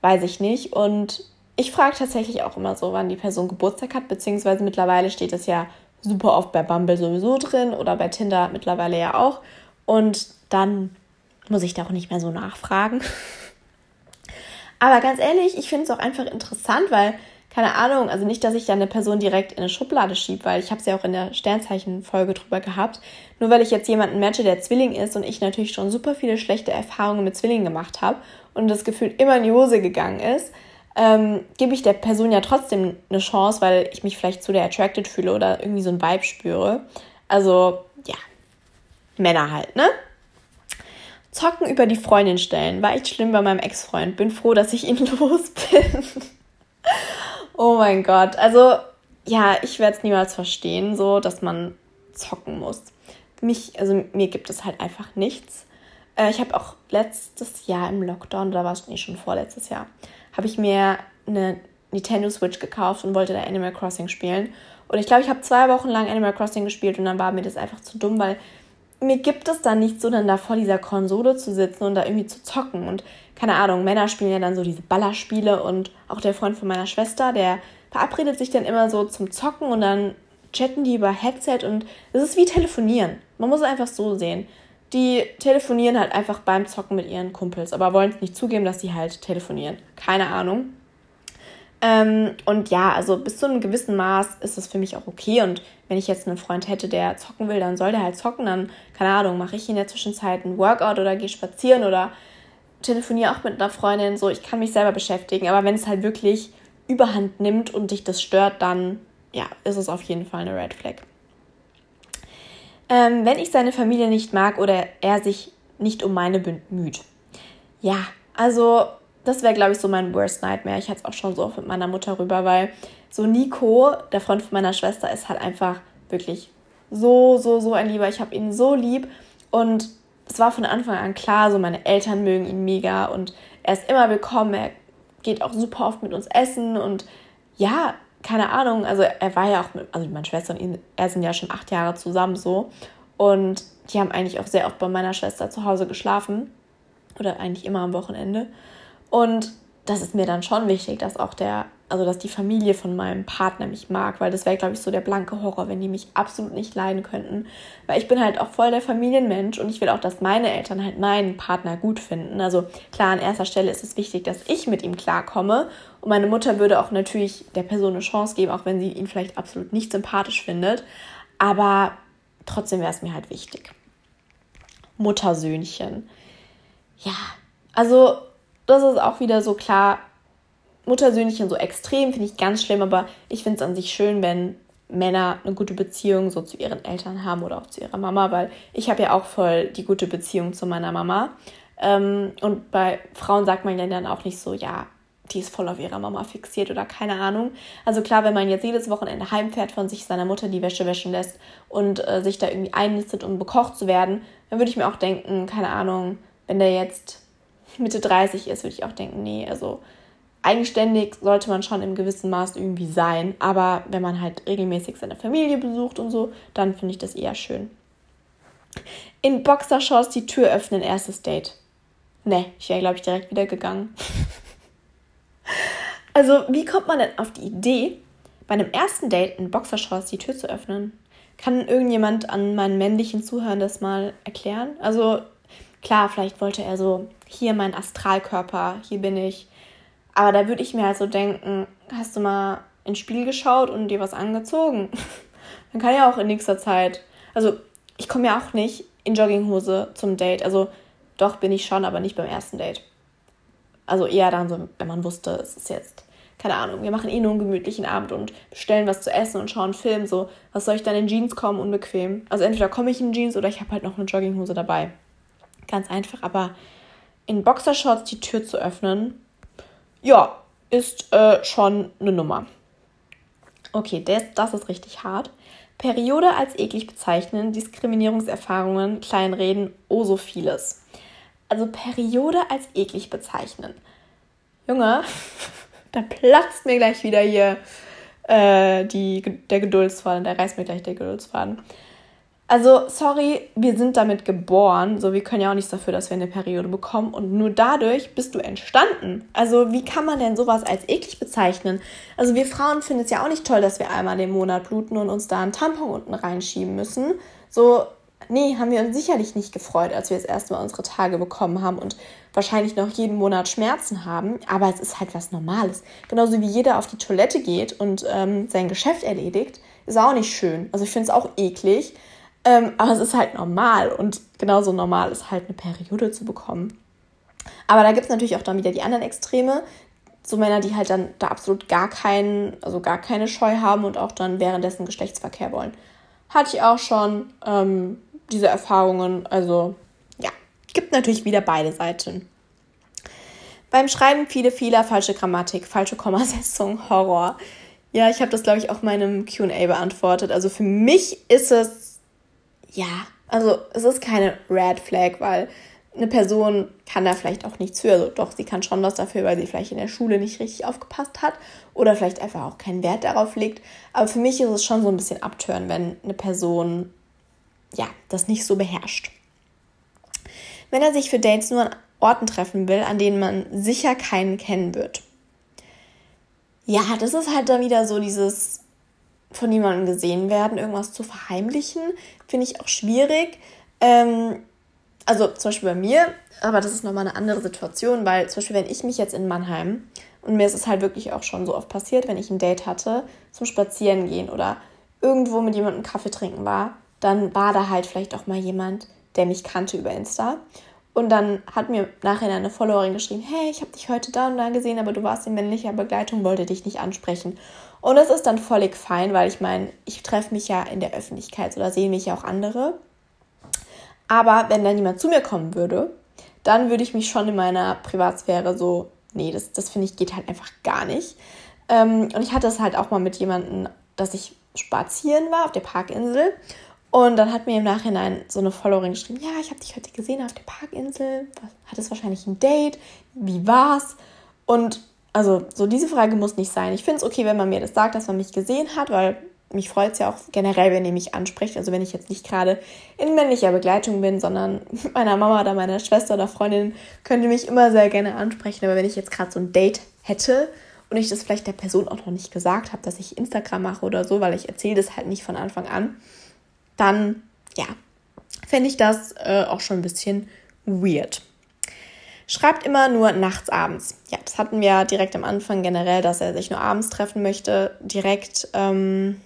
weiß ich nicht. Und ich frage tatsächlich auch immer so, wann die Person Geburtstag hat, beziehungsweise mittlerweile steht es ja super oft bei Bumble sowieso drin oder bei Tinder mittlerweile ja auch. Und dann muss ich da auch nicht mehr so nachfragen. <laughs> Aber ganz ehrlich, ich finde es auch einfach interessant, weil keine Ahnung, also nicht, dass ich da eine Person direkt in eine Schublade schiebe, weil ich habe es ja auch in der Sternzeichen-Folge drüber gehabt. Nur weil ich jetzt jemanden matche, der Zwilling ist und ich natürlich schon super viele schlechte Erfahrungen mit Zwillingen gemacht habe und das Gefühl immer in die Hose gegangen ist, ähm, gebe ich der Person ja trotzdem eine Chance, weil ich mich vielleicht zu der attracted fühle oder irgendwie so ein Vibe spüre. Also, ja, Männer halt, ne? Zocken über die Freundin stellen. War echt schlimm bei meinem Ex-Freund. Bin froh, dass ich ihn <laughs> los bin. Oh mein Gott. Also, ja, ich werde es niemals verstehen, so, dass man zocken muss. Mich, also mir gibt es halt einfach nichts. Äh, ich habe auch letztes Jahr im Lockdown, oder war es nicht schon vorletztes Jahr, habe ich mir eine Nintendo Switch gekauft und wollte da Animal Crossing spielen. Und ich glaube, ich habe zwei Wochen lang Animal Crossing gespielt und dann war mir das einfach zu dumm, weil mir gibt es dann nicht so, dann da vor dieser Konsole zu sitzen und da irgendwie zu zocken. Und keine Ahnung, Männer spielen ja dann so diese Ballerspiele und auch der Freund von meiner Schwester, der verabredet sich dann immer so zum Zocken und dann chatten die über Headset und es ist wie telefonieren. Man muss es einfach so sehen. Die telefonieren halt einfach beim Zocken mit ihren Kumpels, aber wollen es nicht zugeben, dass sie halt telefonieren. Keine Ahnung. Ähm, und ja, also bis zu einem gewissen Maß ist das für mich auch okay. Und wenn ich jetzt einen Freund hätte, der zocken will, dann soll der halt zocken. Dann, keine Ahnung, mache ich in der Zwischenzeit ein Workout oder gehe spazieren oder telefoniere auch mit einer Freundin. So, ich kann mich selber beschäftigen. Aber wenn es halt wirklich überhand nimmt und dich das stört, dann ja, ist es auf jeden Fall eine Red Flag. Ähm, wenn ich seine Familie nicht mag oder er sich nicht um meine bemüht. Ja, also das wäre, glaube ich, so mein Worst Nightmare. Ich hatte es auch schon so oft mit meiner Mutter rüber, weil so Nico, der Freund von meiner Schwester, ist halt einfach wirklich so, so, so ein Lieber. Ich habe ihn so lieb und es war von Anfang an klar, so meine Eltern mögen ihn mega und er ist immer willkommen. Er geht auch super oft mit uns essen und ja, keine Ahnung, also er war ja auch mit, also meine Schwester und ihn, er sind ja schon acht Jahre zusammen so und die haben eigentlich auch sehr oft bei meiner Schwester zu Hause geschlafen oder eigentlich immer am Wochenende. Und das ist mir dann schon wichtig, dass auch der, also dass die Familie von meinem Partner mich mag, weil das wäre, glaube ich, so der blanke Horror, wenn die mich absolut nicht leiden könnten. Weil ich bin halt auch voll der Familienmensch und ich will auch, dass meine Eltern halt meinen Partner gut finden. Also klar, an erster Stelle ist es wichtig, dass ich mit ihm klarkomme. Und meine Mutter würde auch natürlich der Person eine Chance geben, auch wenn sie ihn vielleicht absolut nicht sympathisch findet. Aber trotzdem wäre es mir halt wichtig. Muttersöhnchen. Ja, also das ist auch wieder so klar, Muttersöhnchen so extrem finde ich ganz schlimm, aber ich finde es an sich schön, wenn Männer eine gute Beziehung so zu ihren Eltern haben oder auch zu ihrer Mama, weil ich habe ja auch voll die gute Beziehung zu meiner Mama. Ähm, und bei Frauen sagt man ja dann auch nicht so, ja, die ist voll auf ihrer Mama fixiert oder keine Ahnung. Also klar, wenn man jetzt jedes Wochenende heimfährt von sich seiner Mutter die Wäsche wäschen lässt und äh, sich da irgendwie einnistet, um bekocht zu werden, dann würde ich mir auch denken, keine Ahnung, wenn der jetzt Mitte 30 ist, würde ich auch denken, nee, also eigenständig sollte man schon im gewissen Maß irgendwie sein. Aber wenn man halt regelmäßig seine Familie besucht und so, dann finde ich das eher schön. In Boxershorts die Tür öffnen, erstes Date. Ne, ich wäre, glaube ich, direkt wieder gegangen. <laughs> also, wie kommt man denn auf die Idee, bei einem ersten Date in Boxershorts die Tür zu öffnen? Kann irgendjemand an meinen männlichen Zuhörern das mal erklären? Also, Klar, vielleicht wollte er so, hier mein Astralkörper, hier bin ich. Aber da würde ich mir halt so denken, hast du mal ins Spiel geschaut und dir was angezogen? <laughs> Dann kann ja auch in nächster Zeit. Also, ich komme ja auch nicht in Jogginghose zum Date. Also, doch bin ich schon, aber nicht beim ersten Date. Also eher dann so, wenn man wusste, es ist jetzt, keine Ahnung, wir machen eh nur einen gemütlichen Abend und bestellen was zu essen und schauen einen Film. So, was soll ich dann in Jeans kommen, unbequem? Also entweder komme ich in Jeans oder ich habe halt noch eine Jogginghose dabei. Ganz einfach, aber in Boxershorts die Tür zu öffnen, ja, ist äh, schon eine Nummer. Okay, das, das ist richtig hart. Periode als eklig bezeichnen, Diskriminierungserfahrungen, Kleinreden, oh so vieles. Also Periode als eklig bezeichnen. Junge, <laughs> da platzt mir gleich wieder hier äh, die, der Geduldsfaden, der reißt mir gleich der Geduldsfaden. Also, sorry, wir sind damit geboren. So, wir können ja auch nichts dafür, dass wir eine Periode bekommen. Und nur dadurch bist du entstanden. Also, wie kann man denn sowas als eklig bezeichnen? Also, wir Frauen finden es ja auch nicht toll, dass wir einmal im Monat bluten und uns da einen Tampon unten reinschieben müssen. So, nee, haben wir uns sicherlich nicht gefreut, als wir das erste Mal unsere Tage bekommen haben und wahrscheinlich noch jeden Monat Schmerzen haben. Aber es ist halt was Normales. Genauso wie jeder auf die Toilette geht und ähm, sein Geschäft erledigt, ist auch nicht schön. Also, ich finde es auch eklig. Ähm, aber es ist halt normal und genauso normal ist halt eine Periode zu bekommen. Aber da gibt es natürlich auch dann wieder die anderen Extreme. So Männer, die halt dann da absolut gar keinen, also gar keine Scheu haben und auch dann währenddessen Geschlechtsverkehr wollen. Hatte ich auch schon ähm, diese Erfahrungen. Also ja, gibt natürlich wieder beide Seiten. Beim Schreiben viele Fehler, falsche Grammatik, falsche Kommasetzung, <laughs> Horror. Ja, ich habe das, glaube ich, auch meinem QA beantwortet. Also für mich ist es ja, also es ist keine Red Flag, weil eine Person kann da vielleicht auch nichts für. Also doch, sie kann schon was dafür, weil sie vielleicht in der Schule nicht richtig aufgepasst hat oder vielleicht einfach auch keinen Wert darauf legt. Aber für mich ist es schon so ein bisschen abtören, wenn eine Person ja das nicht so beherrscht. Wenn er sich für Dates nur an Orten treffen will, an denen man sicher keinen kennen wird. Ja, das ist halt dann wieder so dieses von niemandem gesehen werden, irgendwas zu verheimlichen, finde ich auch schwierig. Ähm, also zum Beispiel bei mir, aber das ist nochmal eine andere Situation, weil zum Beispiel, wenn ich mich jetzt in Mannheim, und mir ist es halt wirklich auch schon so oft passiert, wenn ich ein Date hatte, zum Spazieren gehen oder irgendwo mit jemandem Kaffee trinken war, dann war da halt vielleicht auch mal jemand, der mich kannte über Insta. Und dann hat mir nachher eine Followerin geschrieben, hey, ich habe dich heute da und da gesehen, aber du warst in männlicher Begleitung, wollte dich nicht ansprechen. Und das ist dann völlig fein, weil ich meine, ich treffe mich ja in der Öffentlichkeit oder sehe mich ja auch andere. Aber wenn dann jemand zu mir kommen würde, dann würde ich mich schon in meiner Privatsphäre so, nee, das, das finde ich geht halt einfach gar nicht. Ähm, und ich hatte es halt auch mal mit jemandem, dass ich spazieren war auf der Parkinsel. Und dann hat mir im Nachhinein so eine Followerin geschrieben, ja, ich habe dich heute gesehen auf der Parkinsel. Hattest wahrscheinlich ein Date? Wie war's? Und also so diese Frage muss nicht sein. Ich finde es okay, wenn man mir das sagt, dass man mich gesehen hat, weil mich freut es ja auch generell, wenn ihr mich anspricht. Also wenn ich jetzt nicht gerade in männlicher Begleitung bin, sondern <laughs> meiner Mama oder meiner Schwester oder Freundin, könnt ihr mich immer sehr gerne ansprechen. Aber wenn ich jetzt gerade so ein Date hätte und ich das vielleicht der Person auch noch nicht gesagt habe, dass ich Instagram mache oder so, weil ich erzähle das halt nicht von Anfang an, dann ja, fände ich das äh, auch schon ein bisschen weird. Schreibt immer nur nachts, abends. Ja, das hatten wir direkt am Anfang generell, dass er sich nur abends treffen möchte. Direkt ähm,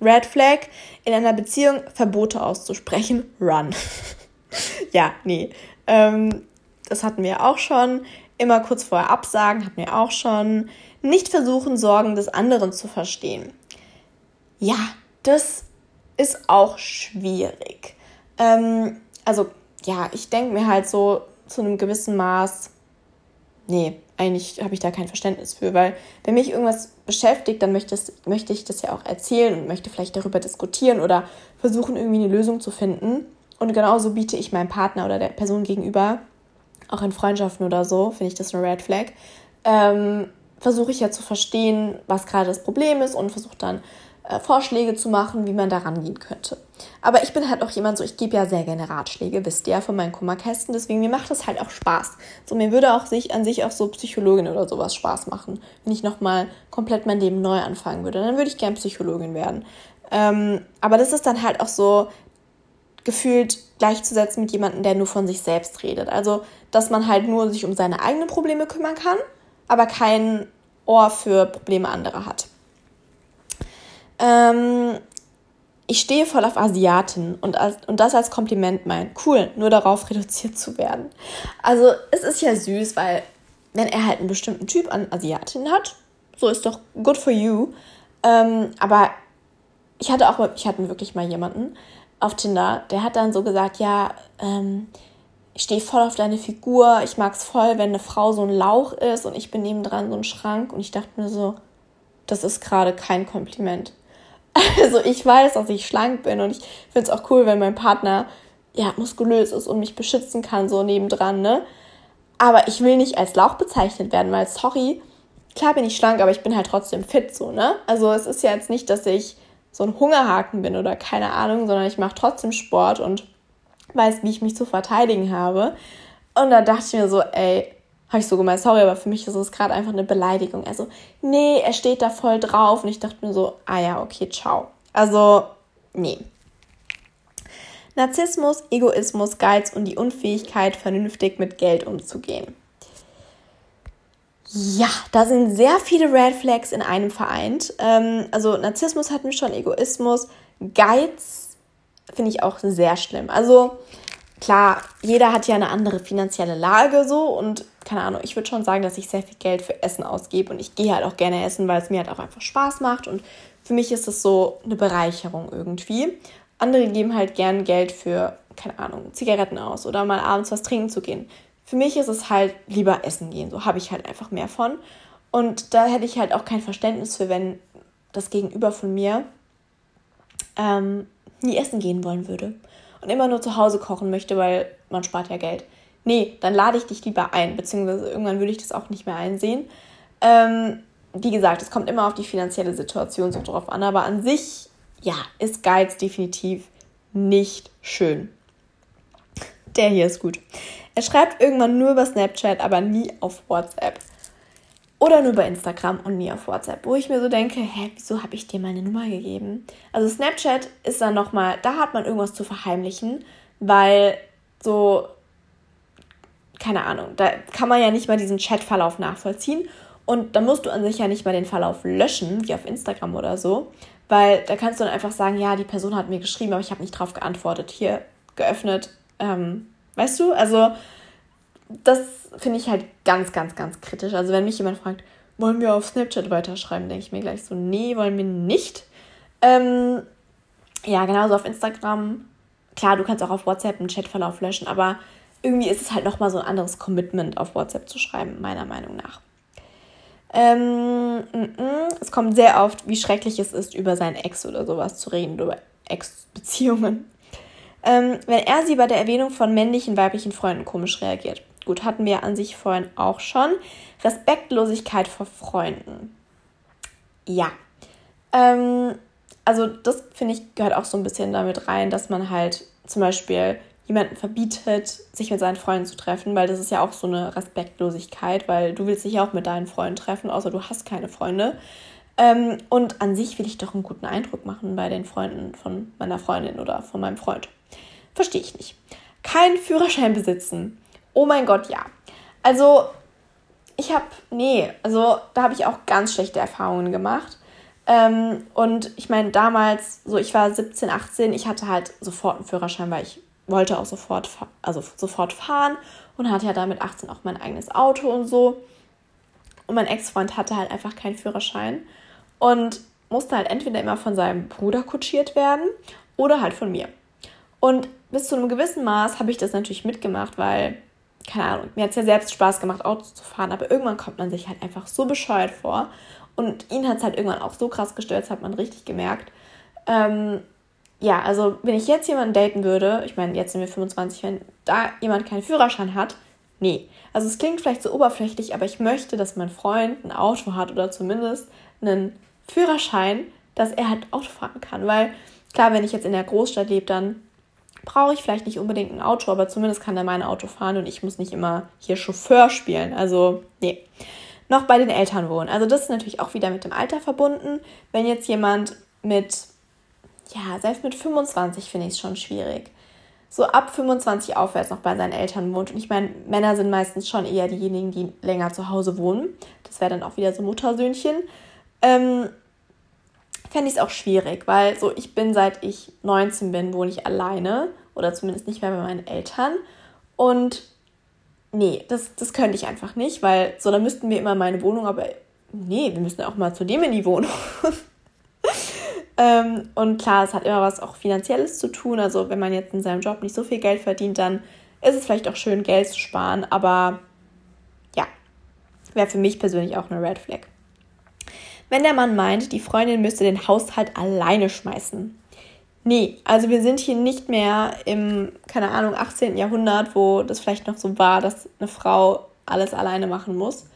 Red Flag, in einer Beziehung Verbote auszusprechen, run. <laughs> ja, nee. Ähm, das hatten wir auch schon. Immer kurz vorher absagen, hatten wir auch schon. Nicht versuchen, Sorgen des anderen zu verstehen. Ja, das ist auch schwierig. Ähm, also, ja, ich denke mir halt so zu einem gewissen Maß, nee, eigentlich habe ich da kein Verständnis für, weil wenn mich irgendwas beschäftigt, dann möchte, es, möchte ich das ja auch erzählen und möchte vielleicht darüber diskutieren oder versuchen, irgendwie eine Lösung zu finden. Und genauso biete ich meinem Partner oder der Person gegenüber, auch in Freundschaften oder so, finde ich das eine Red Flag, ähm, versuche ich ja zu verstehen, was gerade das Problem ist und versuche dann äh, Vorschläge zu machen, wie man da rangehen könnte. Aber ich bin halt auch jemand so, ich gebe ja sehr gerne Ratschläge, wisst ihr von meinen Kummerkästen, deswegen mir macht das halt auch Spaß. So, mir würde auch sich an sich auch so Psychologin oder sowas Spaß machen, wenn ich nochmal komplett mein Leben neu anfangen würde. Dann würde ich gern Psychologin werden. Ähm, aber das ist dann halt auch so gefühlt gleichzusetzen mit jemandem, der nur von sich selbst redet. Also, dass man halt nur sich um seine eigenen Probleme kümmern kann, aber kein Ohr für Probleme anderer hat. Ähm, ich stehe voll auf Asiaten und, als, und das als Kompliment meinen. Cool, nur darauf reduziert zu werden. Also es ist ja süß, weil wenn er halt einen bestimmten Typ an Asiatin hat, so ist doch good for you. Ähm, aber ich hatte auch, ich hatte wirklich mal jemanden auf Tinder, der hat dann so gesagt, ja, ähm, ich stehe voll auf deine Figur, ich mag es voll, wenn eine Frau so ein Lauch ist und ich bin nebendran so ein Schrank und ich dachte mir so, das ist gerade kein Kompliment. Also ich weiß, dass ich schlank bin und ich finde es auch cool, wenn mein Partner ja muskulös ist und mich beschützen kann, so nebendran, ne? Aber ich will nicht als Lauch bezeichnet werden, weil, sorry, klar bin ich schlank, aber ich bin halt trotzdem fit, so, ne? Also es ist ja jetzt nicht, dass ich so ein Hungerhaken bin oder keine Ahnung, sondern ich mache trotzdem Sport und weiß, wie ich mich zu verteidigen habe. Und da dachte ich mir so, ey, habe ich so gemeint, sorry, aber für mich ist es gerade einfach eine Beleidigung. Also, nee, er steht da voll drauf und ich dachte mir so, ah ja, okay, ciao. Also, nee. Narzissmus, Egoismus, Geiz und die Unfähigkeit, vernünftig mit Geld umzugehen. Ja, da sind sehr viele Red Flags in einem vereint. Ähm, also Narzissmus hatten wir schon, Egoismus, Geiz finde ich auch sehr schlimm. Also klar, jeder hat ja eine andere finanzielle Lage so und keine Ahnung, ich würde schon sagen, dass ich sehr viel Geld für Essen ausgebe und ich gehe halt auch gerne essen, weil es mir halt auch einfach Spaß macht und für mich ist es so eine Bereicherung irgendwie. Andere geben halt gern Geld für, keine Ahnung, Zigaretten aus oder mal abends was trinken zu gehen. Für mich ist es halt lieber essen gehen, so habe ich halt einfach mehr von. Und da hätte ich halt auch kein Verständnis für, wenn das Gegenüber von mir ähm, nie essen gehen wollen würde und immer nur zu Hause kochen möchte, weil man spart ja Geld. nee, dann lade ich dich lieber ein, beziehungsweise irgendwann würde ich das auch nicht mehr einsehen. Ähm, wie gesagt, es kommt immer auf die finanzielle Situation so drauf an, aber an sich, ja, ist Geiz definitiv nicht schön. Der hier ist gut. Er schreibt irgendwann nur über Snapchat, aber nie auf WhatsApp. Oder nur bei Instagram und nie auf WhatsApp, wo ich mir so denke, hä, wieso habe ich dir meine Nummer gegeben? Also Snapchat ist dann nochmal, da hat man irgendwas zu verheimlichen, weil so, keine Ahnung, da kann man ja nicht mal diesen Chatverlauf nachvollziehen. Und da musst du an sich ja nicht mal den Verlauf löschen, wie auf Instagram oder so, weil da kannst du dann einfach sagen, ja, die Person hat mir geschrieben, aber ich habe nicht drauf geantwortet. Hier geöffnet, ähm, weißt du? Also das finde ich halt ganz, ganz, ganz kritisch. Also wenn mich jemand fragt, wollen wir auf Snapchat weiterschreiben, denke ich mir gleich so, nee, wollen wir nicht. Ähm, ja, genauso auf Instagram. Klar, du kannst auch auf WhatsApp einen Chatverlauf löschen, aber irgendwie ist es halt nochmal so ein anderes Commitment, auf WhatsApp zu schreiben, meiner Meinung nach. Ähm, m -m, es kommt sehr oft, wie schrecklich es ist, über seinen Ex oder sowas zu reden, über Ex-Beziehungen. Ähm, wenn er sie bei der Erwähnung von männlichen, weiblichen Freunden komisch reagiert. Gut, hatten wir an sich vorhin auch schon. Respektlosigkeit vor Freunden. Ja. Ähm, also das finde ich gehört auch so ein bisschen damit rein, dass man halt zum Beispiel jemanden verbietet, sich mit seinen Freunden zu treffen, weil das ist ja auch so eine Respektlosigkeit, weil du willst dich ja auch mit deinen Freunden treffen, außer du hast keine Freunde. Ähm, und an sich will ich doch einen guten Eindruck machen bei den Freunden von meiner Freundin oder von meinem Freund. Verstehe ich nicht. Keinen Führerschein besitzen. Oh mein Gott, ja. Also, ich habe, nee, also da habe ich auch ganz schlechte Erfahrungen gemacht. Ähm, und ich meine, damals, so ich war 17, 18, ich hatte halt sofort einen Führerschein, weil ich wollte auch sofort, also sofort fahren und hatte ja da mit 18 auch mein eigenes Auto und so. Und mein Ex-Freund hatte halt einfach keinen Führerschein und musste halt entweder immer von seinem Bruder kutschiert werden oder halt von mir. Und bis zu einem gewissen Maß habe ich das natürlich mitgemacht, weil keine Ahnung, mir hat es ja selbst Spaß gemacht, Auto zu fahren, aber irgendwann kommt man sich halt einfach so bescheuert vor. Und ihn hat es halt irgendwann auch so krass gestört, das hat man richtig gemerkt. Ähm, ja, also wenn ich jetzt jemanden daten würde, ich meine, jetzt sind wir 25, wenn da jemand keinen Führerschein hat, nee. Also es klingt vielleicht so oberflächlich, aber ich möchte, dass mein Freund ein Auto hat oder zumindest einen Führerschein, dass er halt Auto fahren kann. Weil klar, wenn ich jetzt in der Großstadt lebe, dann brauche ich vielleicht nicht unbedingt ein Auto, aber zumindest kann er mein Auto fahren und ich muss nicht immer hier Chauffeur spielen. Also, nee. Noch bei den Eltern wohnen. Also, das ist natürlich auch wieder mit dem Alter verbunden. Wenn jetzt jemand mit, ja, selbst mit 25 finde ich es schon schwierig. So ab 25 aufwärts noch bei seinen Eltern wohnt. Und ich meine, Männer sind meistens schon eher diejenigen, die länger zu Hause wohnen. Das wäre dann auch wieder so Muttersöhnchen. Ähm, fände ich es auch schwierig, weil so ich bin seit ich 19 bin, wohne ich alleine oder zumindest nicht mehr bei meinen Eltern. Und nee, das, das könnte ich einfach nicht, weil so, dann müssten wir immer meine Wohnung, aber nee, wir müssen auch mal zu dem in die Wohnung. <laughs> ähm, und klar, es hat immer was auch Finanzielles zu tun. Also wenn man jetzt in seinem Job nicht so viel Geld verdient, dann ist es vielleicht auch schön, Geld zu sparen. Aber ja, wäre für mich persönlich auch eine Red Flag. Wenn der Mann meint, die Freundin müsste den Haushalt alleine schmeißen. Nee, also wir sind hier nicht mehr im, keine Ahnung, 18. Jahrhundert, wo das vielleicht noch so war, dass eine Frau alles alleine machen muss.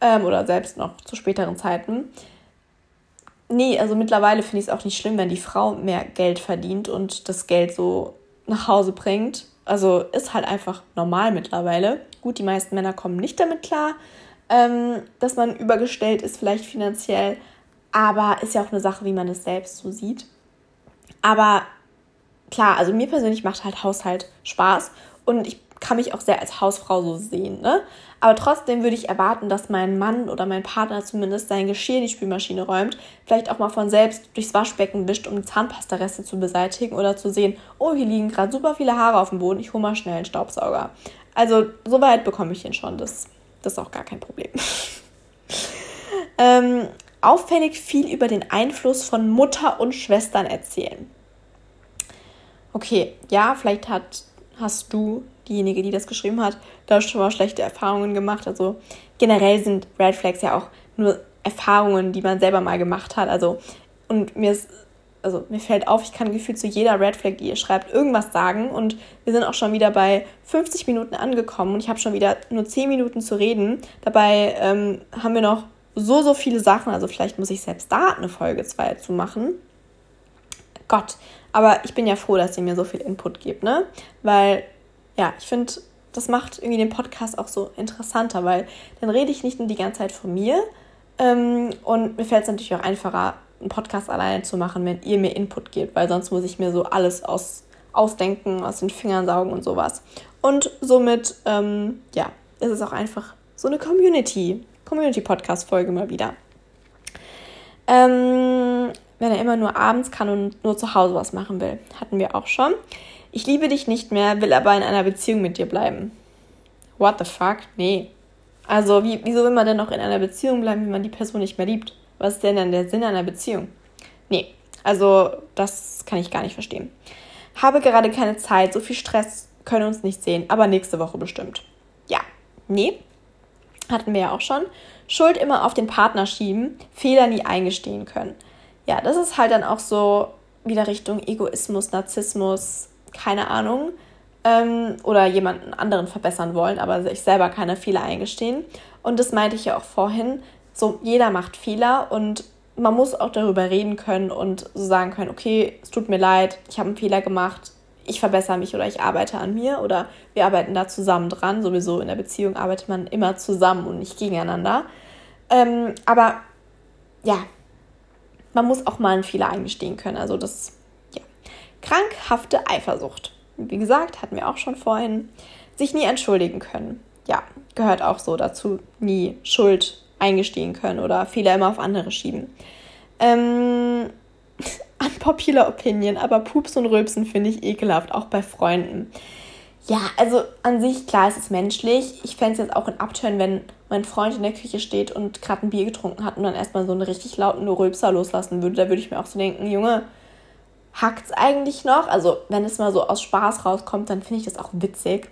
Ähm, oder selbst noch zu späteren Zeiten. Nee, also mittlerweile finde ich es auch nicht schlimm, wenn die Frau mehr Geld verdient und das Geld so nach Hause bringt. Also ist halt einfach normal mittlerweile. Gut, die meisten Männer kommen nicht damit klar, ähm, dass man übergestellt ist, vielleicht finanziell. Aber ist ja auch eine Sache, wie man es selbst so sieht. Aber klar, also mir persönlich macht halt Haushalt Spaß und ich kann mich auch sehr als Hausfrau so sehen. Ne? Aber trotzdem würde ich erwarten, dass mein Mann oder mein Partner zumindest sein Geschirr in die Spülmaschine räumt, vielleicht auch mal von selbst durchs Waschbecken wischt, um Zahnpastareste zu beseitigen oder zu sehen, oh, hier liegen gerade super viele Haare auf dem Boden, ich hole mal schnell einen Staubsauger. Also so weit bekomme ich ihn schon. Das das ist auch gar kein Problem. <laughs> ähm, auffällig viel über den Einfluss von Mutter und Schwestern erzählen. Okay, ja, vielleicht hat, hast du, diejenige, die das geschrieben hat, da schon mal schlechte Erfahrungen gemacht. Also generell sind Red Flags ja auch nur Erfahrungen, die man selber mal gemacht hat. Also, und mir ist also mir fällt auf, ich kann gefühlt zu jeder Red Flag, die ihr schreibt, irgendwas sagen. Und wir sind auch schon wieder bei 50 Minuten angekommen und ich habe schon wieder nur 10 Minuten zu reden. Dabei ähm, haben wir noch so, so viele Sachen. Also vielleicht muss ich selbst da eine Folge 2 zu machen. Gott, aber ich bin ja froh, dass ihr mir so viel Input gebt, ne? Weil, ja, ich finde, das macht irgendwie den Podcast auch so interessanter, weil dann rede ich nicht nur die ganze Zeit von mir. Ähm, und mir fällt es natürlich auch einfacher, einen Podcast alleine zu machen, wenn ihr mir Input gebt, weil sonst muss ich mir so alles aus, ausdenken, aus den Fingern saugen und sowas. Und somit, ähm, ja, ist es auch einfach so eine Community, Community-Podcast-Folge mal wieder. Ähm, wenn er immer nur abends kann und nur zu Hause was machen will. Hatten wir auch schon. Ich liebe dich nicht mehr, will aber in einer Beziehung mit dir bleiben. What the fuck? Nee. Also, wie, wieso will man denn noch in einer Beziehung bleiben, wenn man die Person nicht mehr liebt? Was ist denn dann der Sinn einer Beziehung? Nee, also das kann ich gar nicht verstehen. Habe gerade keine Zeit, so viel Stress, können uns nicht sehen, aber nächste Woche bestimmt. Ja, nee, hatten wir ja auch schon. Schuld immer auf den Partner schieben, Fehler nie eingestehen können. Ja, das ist halt dann auch so wieder Richtung Egoismus, Narzissmus, keine Ahnung. Ähm, oder jemanden anderen verbessern wollen, aber sich selber keine Fehler eingestehen. Und das meinte ich ja auch vorhin so, jeder macht Fehler und man muss auch darüber reden können und so sagen können, okay, es tut mir leid, ich habe einen Fehler gemacht, ich verbessere mich oder ich arbeite an mir oder wir arbeiten da zusammen dran. Sowieso in der Beziehung arbeitet man immer zusammen und nicht gegeneinander. Ähm, aber ja, man muss auch mal einen Fehler eingestehen können. Also das, ja. Krankhafte Eifersucht. Wie gesagt, hatten wir auch schon vorhin. Sich nie entschuldigen können. Ja, gehört auch so dazu. Nie Schuld eingestehen können oder Fehler immer auf andere schieben. Ähm, <laughs> unpopular Opinion, aber Pups und Rülpsen finde ich ekelhaft, auch bei Freunden. Ja, also an sich, klar, es ist menschlich. Ich fände es jetzt auch ein Upturn, wenn mein Freund in der Küche steht und gerade ein Bier getrunken hat und dann erstmal so einen richtig lauten Rülpser loslassen würde. Da würde ich mir auch so denken, Junge, hackt's eigentlich noch? Also, wenn es mal so aus Spaß rauskommt, dann finde ich das auch witzig.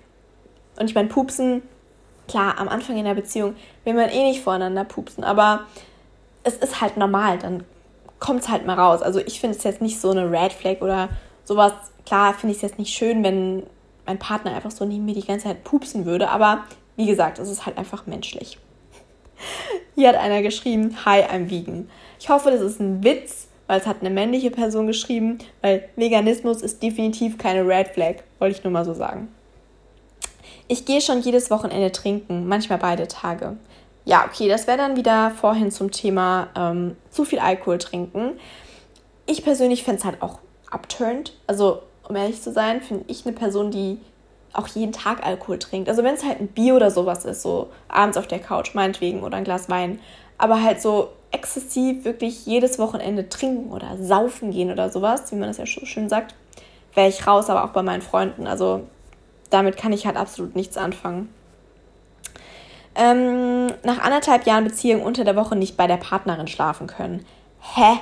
Und ich meine, Pupsen, klar, am Anfang in der Beziehung will man eh nicht voreinander pupsen, aber es ist halt normal, dann kommt es halt mal raus. Also ich finde es jetzt nicht so eine Red Flag oder sowas. Klar finde ich es jetzt nicht schön, wenn mein Partner einfach so neben mir die ganze Zeit pupsen würde, aber wie gesagt, es ist halt einfach menschlich. <laughs> Hier hat einer geschrieben, Hi, I'm vegan. Ich hoffe, das ist ein Witz, weil es hat eine männliche Person geschrieben, weil Veganismus ist definitiv keine Red Flag, wollte ich nur mal so sagen. Ich gehe schon jedes Wochenende trinken, manchmal beide Tage. Ja, okay, das wäre dann wieder vorhin zum Thema ähm, zu viel Alkohol trinken. Ich persönlich fände es halt auch abturned. Also, um ehrlich zu sein, finde ich eine Person, die auch jeden Tag Alkohol trinkt. Also, wenn es halt ein Bier oder sowas ist, so abends auf der Couch, meinetwegen, oder ein Glas Wein. Aber halt so exzessiv wirklich jedes Wochenende trinken oder saufen gehen oder sowas, wie man das ja so schön sagt, wäre ich raus, aber auch bei meinen Freunden. Also, damit kann ich halt absolut nichts anfangen. Ähm, nach anderthalb Jahren Beziehung unter der Woche nicht bei der Partnerin schlafen können. Hä?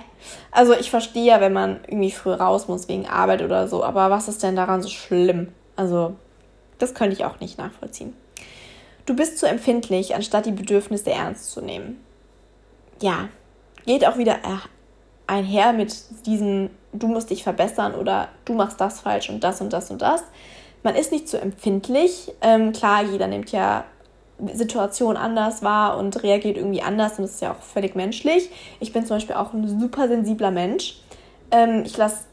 Also ich verstehe ja, wenn man irgendwie früh raus muss wegen Arbeit oder so, aber was ist denn daran so schlimm? Also das könnte ich auch nicht nachvollziehen. Du bist zu empfindlich, anstatt die Bedürfnisse ernst zu nehmen. Ja, geht auch wieder äh, einher mit diesem, du musst dich verbessern oder du machst das falsch und das und das und das man ist nicht so empfindlich. Ähm, klar, jeder nimmt ja Situation anders wahr und reagiert irgendwie anders und das ist ja auch völlig menschlich. Ich bin zum Beispiel auch ein super sensibler Mensch. Ähm, ich lasse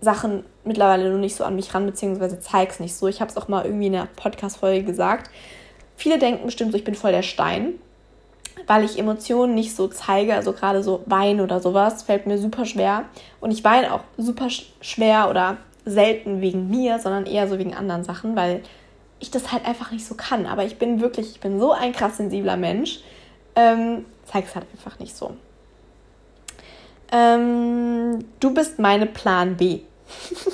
Sachen mittlerweile nur nicht so an mich ran, beziehungsweise zeige es nicht so. Ich habe es auch mal irgendwie in einer Podcast-Folge gesagt. Viele denken bestimmt so, ich bin voll der Stein, weil ich Emotionen nicht so zeige. Also gerade so Weinen oder sowas fällt mir super schwer. Und ich weine auch super schwer oder selten wegen mir, sondern eher so wegen anderen Sachen, weil ich das halt einfach nicht so kann. Aber ich bin wirklich, ich bin so ein krass sensibler Mensch. Ähm, es halt einfach nicht so. Ähm, du bist meine Plan B.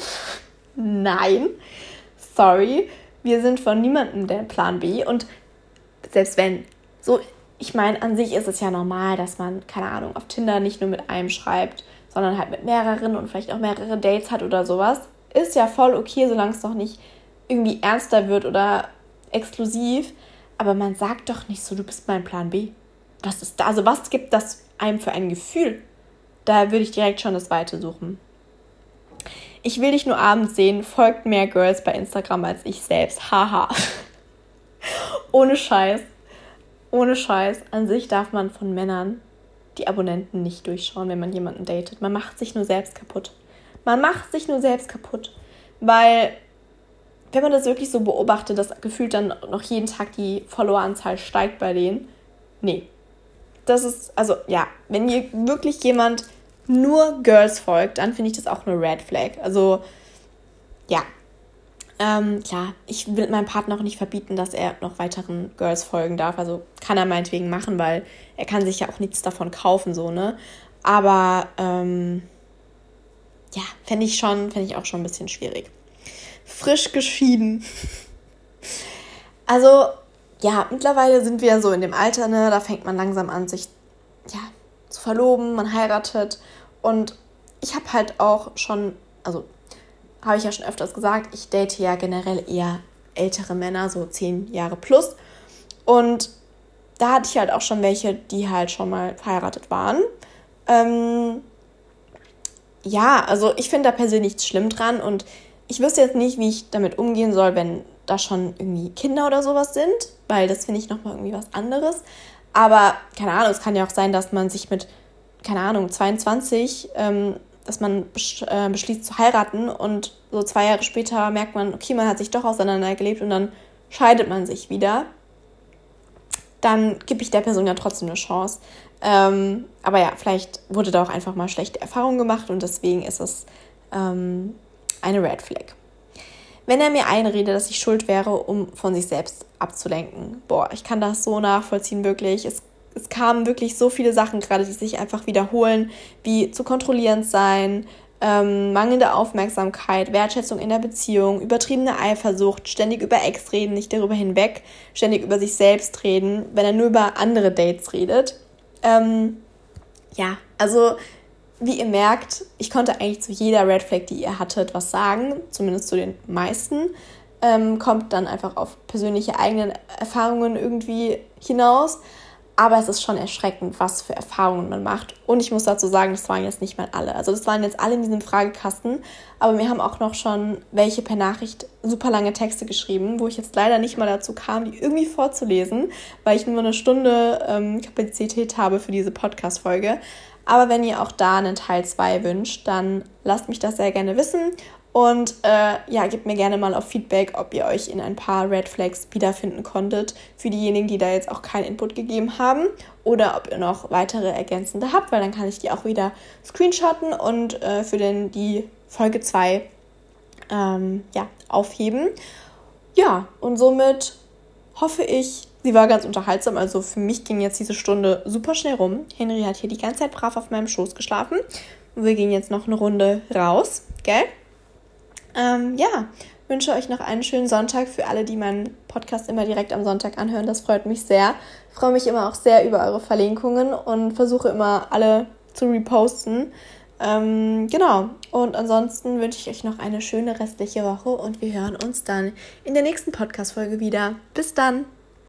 <laughs> Nein, sorry, wir sind von niemandem der Plan B. Und selbst wenn, so, ich meine, an sich ist es ja normal, dass man, keine Ahnung, auf Tinder nicht nur mit einem schreibt, sondern halt mit mehreren und vielleicht auch mehrere Dates hat oder sowas ist ja voll okay, solange es noch nicht irgendwie ernster wird oder exklusiv. Aber man sagt doch nicht so, du bist mein Plan B. Was ist da? Also was gibt das einem für ein Gefühl? Da würde ich direkt schon das Weite suchen. Ich will dich nur abends sehen, folgt mehr Girls bei Instagram als ich selbst. Haha. <laughs> Ohne Scheiß. Ohne Scheiß. An sich darf man von Männern die Abonnenten nicht durchschauen, wenn man jemanden datet. Man macht sich nur selbst kaputt. Man macht sich nur selbst kaputt. Weil, wenn man das wirklich so beobachtet, dass gefühlt dann noch jeden Tag die Followeranzahl steigt bei denen. Nee. Das ist, also ja, wenn ihr wirklich jemand nur Girls folgt, dann finde ich das auch eine Red Flag. Also, ja. Ähm, klar, ich will meinem Partner auch nicht verbieten, dass er noch weiteren Girls folgen darf. Also kann er meinetwegen machen, weil er kann sich ja auch nichts davon kaufen, so, ne? Aber, ähm, ja, fände ich schon, fände ich auch schon ein bisschen schwierig. Frisch geschieden. Also, ja, mittlerweile sind wir ja so in dem Alter, ne? Da fängt man langsam an, sich, ja, zu verloben, man heiratet. Und ich habe halt auch schon, also habe ich ja schon öfters gesagt, ich date ja generell eher ältere Männer, so zehn Jahre plus. Und da hatte ich halt auch schon welche, die halt schon mal verheiratet waren. Ähm, ja, also ich finde da persönlich nichts schlimm dran und ich wüsste jetzt nicht, wie ich damit umgehen soll, wenn da schon irgendwie Kinder oder sowas sind, weil das finde ich nochmal irgendwie was anderes. Aber keine Ahnung, es kann ja auch sein, dass man sich mit, keine Ahnung, 22, ähm, dass man besch äh, beschließt zu heiraten und so zwei Jahre später merkt man, okay, man hat sich doch auseinandergelebt und dann scheidet man sich wieder. Dann gebe ich der Person ja trotzdem eine Chance. Ähm, aber ja, vielleicht wurde da auch einfach mal schlechte Erfahrungen gemacht und deswegen ist es ähm, eine Red Flag. Wenn er mir einredet, dass ich schuld wäre, um von sich selbst abzulenken. Boah, ich kann das so nachvollziehen, wirklich. Es, es kamen wirklich so viele Sachen gerade, die sich einfach wiederholen, wie zu kontrollierend sein, ähm, mangelnde Aufmerksamkeit, Wertschätzung in der Beziehung, übertriebene Eifersucht, ständig über Ex reden, nicht darüber hinweg, ständig über sich selbst reden, wenn er nur über andere Dates redet. Ähm, ja, also wie ihr merkt, ich konnte eigentlich zu jeder Red Flag, die ihr hattet, was sagen, zumindest zu den meisten. Ähm, kommt dann einfach auf persönliche eigenen Erfahrungen irgendwie hinaus. Aber es ist schon erschreckend, was für Erfahrungen man macht. Und ich muss dazu sagen, das waren jetzt nicht mal alle. Also das waren jetzt alle in diesem Fragekasten. Aber mir haben auch noch schon welche per Nachricht super lange Texte geschrieben, wo ich jetzt leider nicht mal dazu kam, die irgendwie vorzulesen, weil ich nur eine Stunde ähm, Kapazität habe für diese Podcast-Folge. Aber wenn ihr auch da einen Teil 2 wünscht, dann lasst mich das sehr gerne wissen. Und äh, ja, gebt mir gerne mal auf Feedback, ob ihr euch in ein paar Red Flags wiederfinden konntet. Für diejenigen, die da jetzt auch keinen Input gegeben haben. Oder ob ihr noch weitere ergänzende habt, weil dann kann ich die auch wieder screenshotten und äh, für den, die Folge 2 ähm, ja, aufheben. Ja, und somit hoffe ich, sie war ganz unterhaltsam. Also für mich ging jetzt diese Stunde super schnell rum. Henry hat hier die ganze Zeit brav auf meinem Schoß geschlafen. Und wir gehen jetzt noch eine Runde raus, gell? Ähm, ja, wünsche euch noch einen schönen Sonntag für alle, die meinen Podcast immer direkt am Sonntag anhören. Das freut mich sehr. Ich freue mich immer auch sehr über eure Verlinkungen und versuche immer alle zu reposten. Ähm, genau. Und ansonsten wünsche ich euch noch eine schöne restliche Woche und wir hören uns dann in der nächsten Podcast-Folge wieder. Bis dann!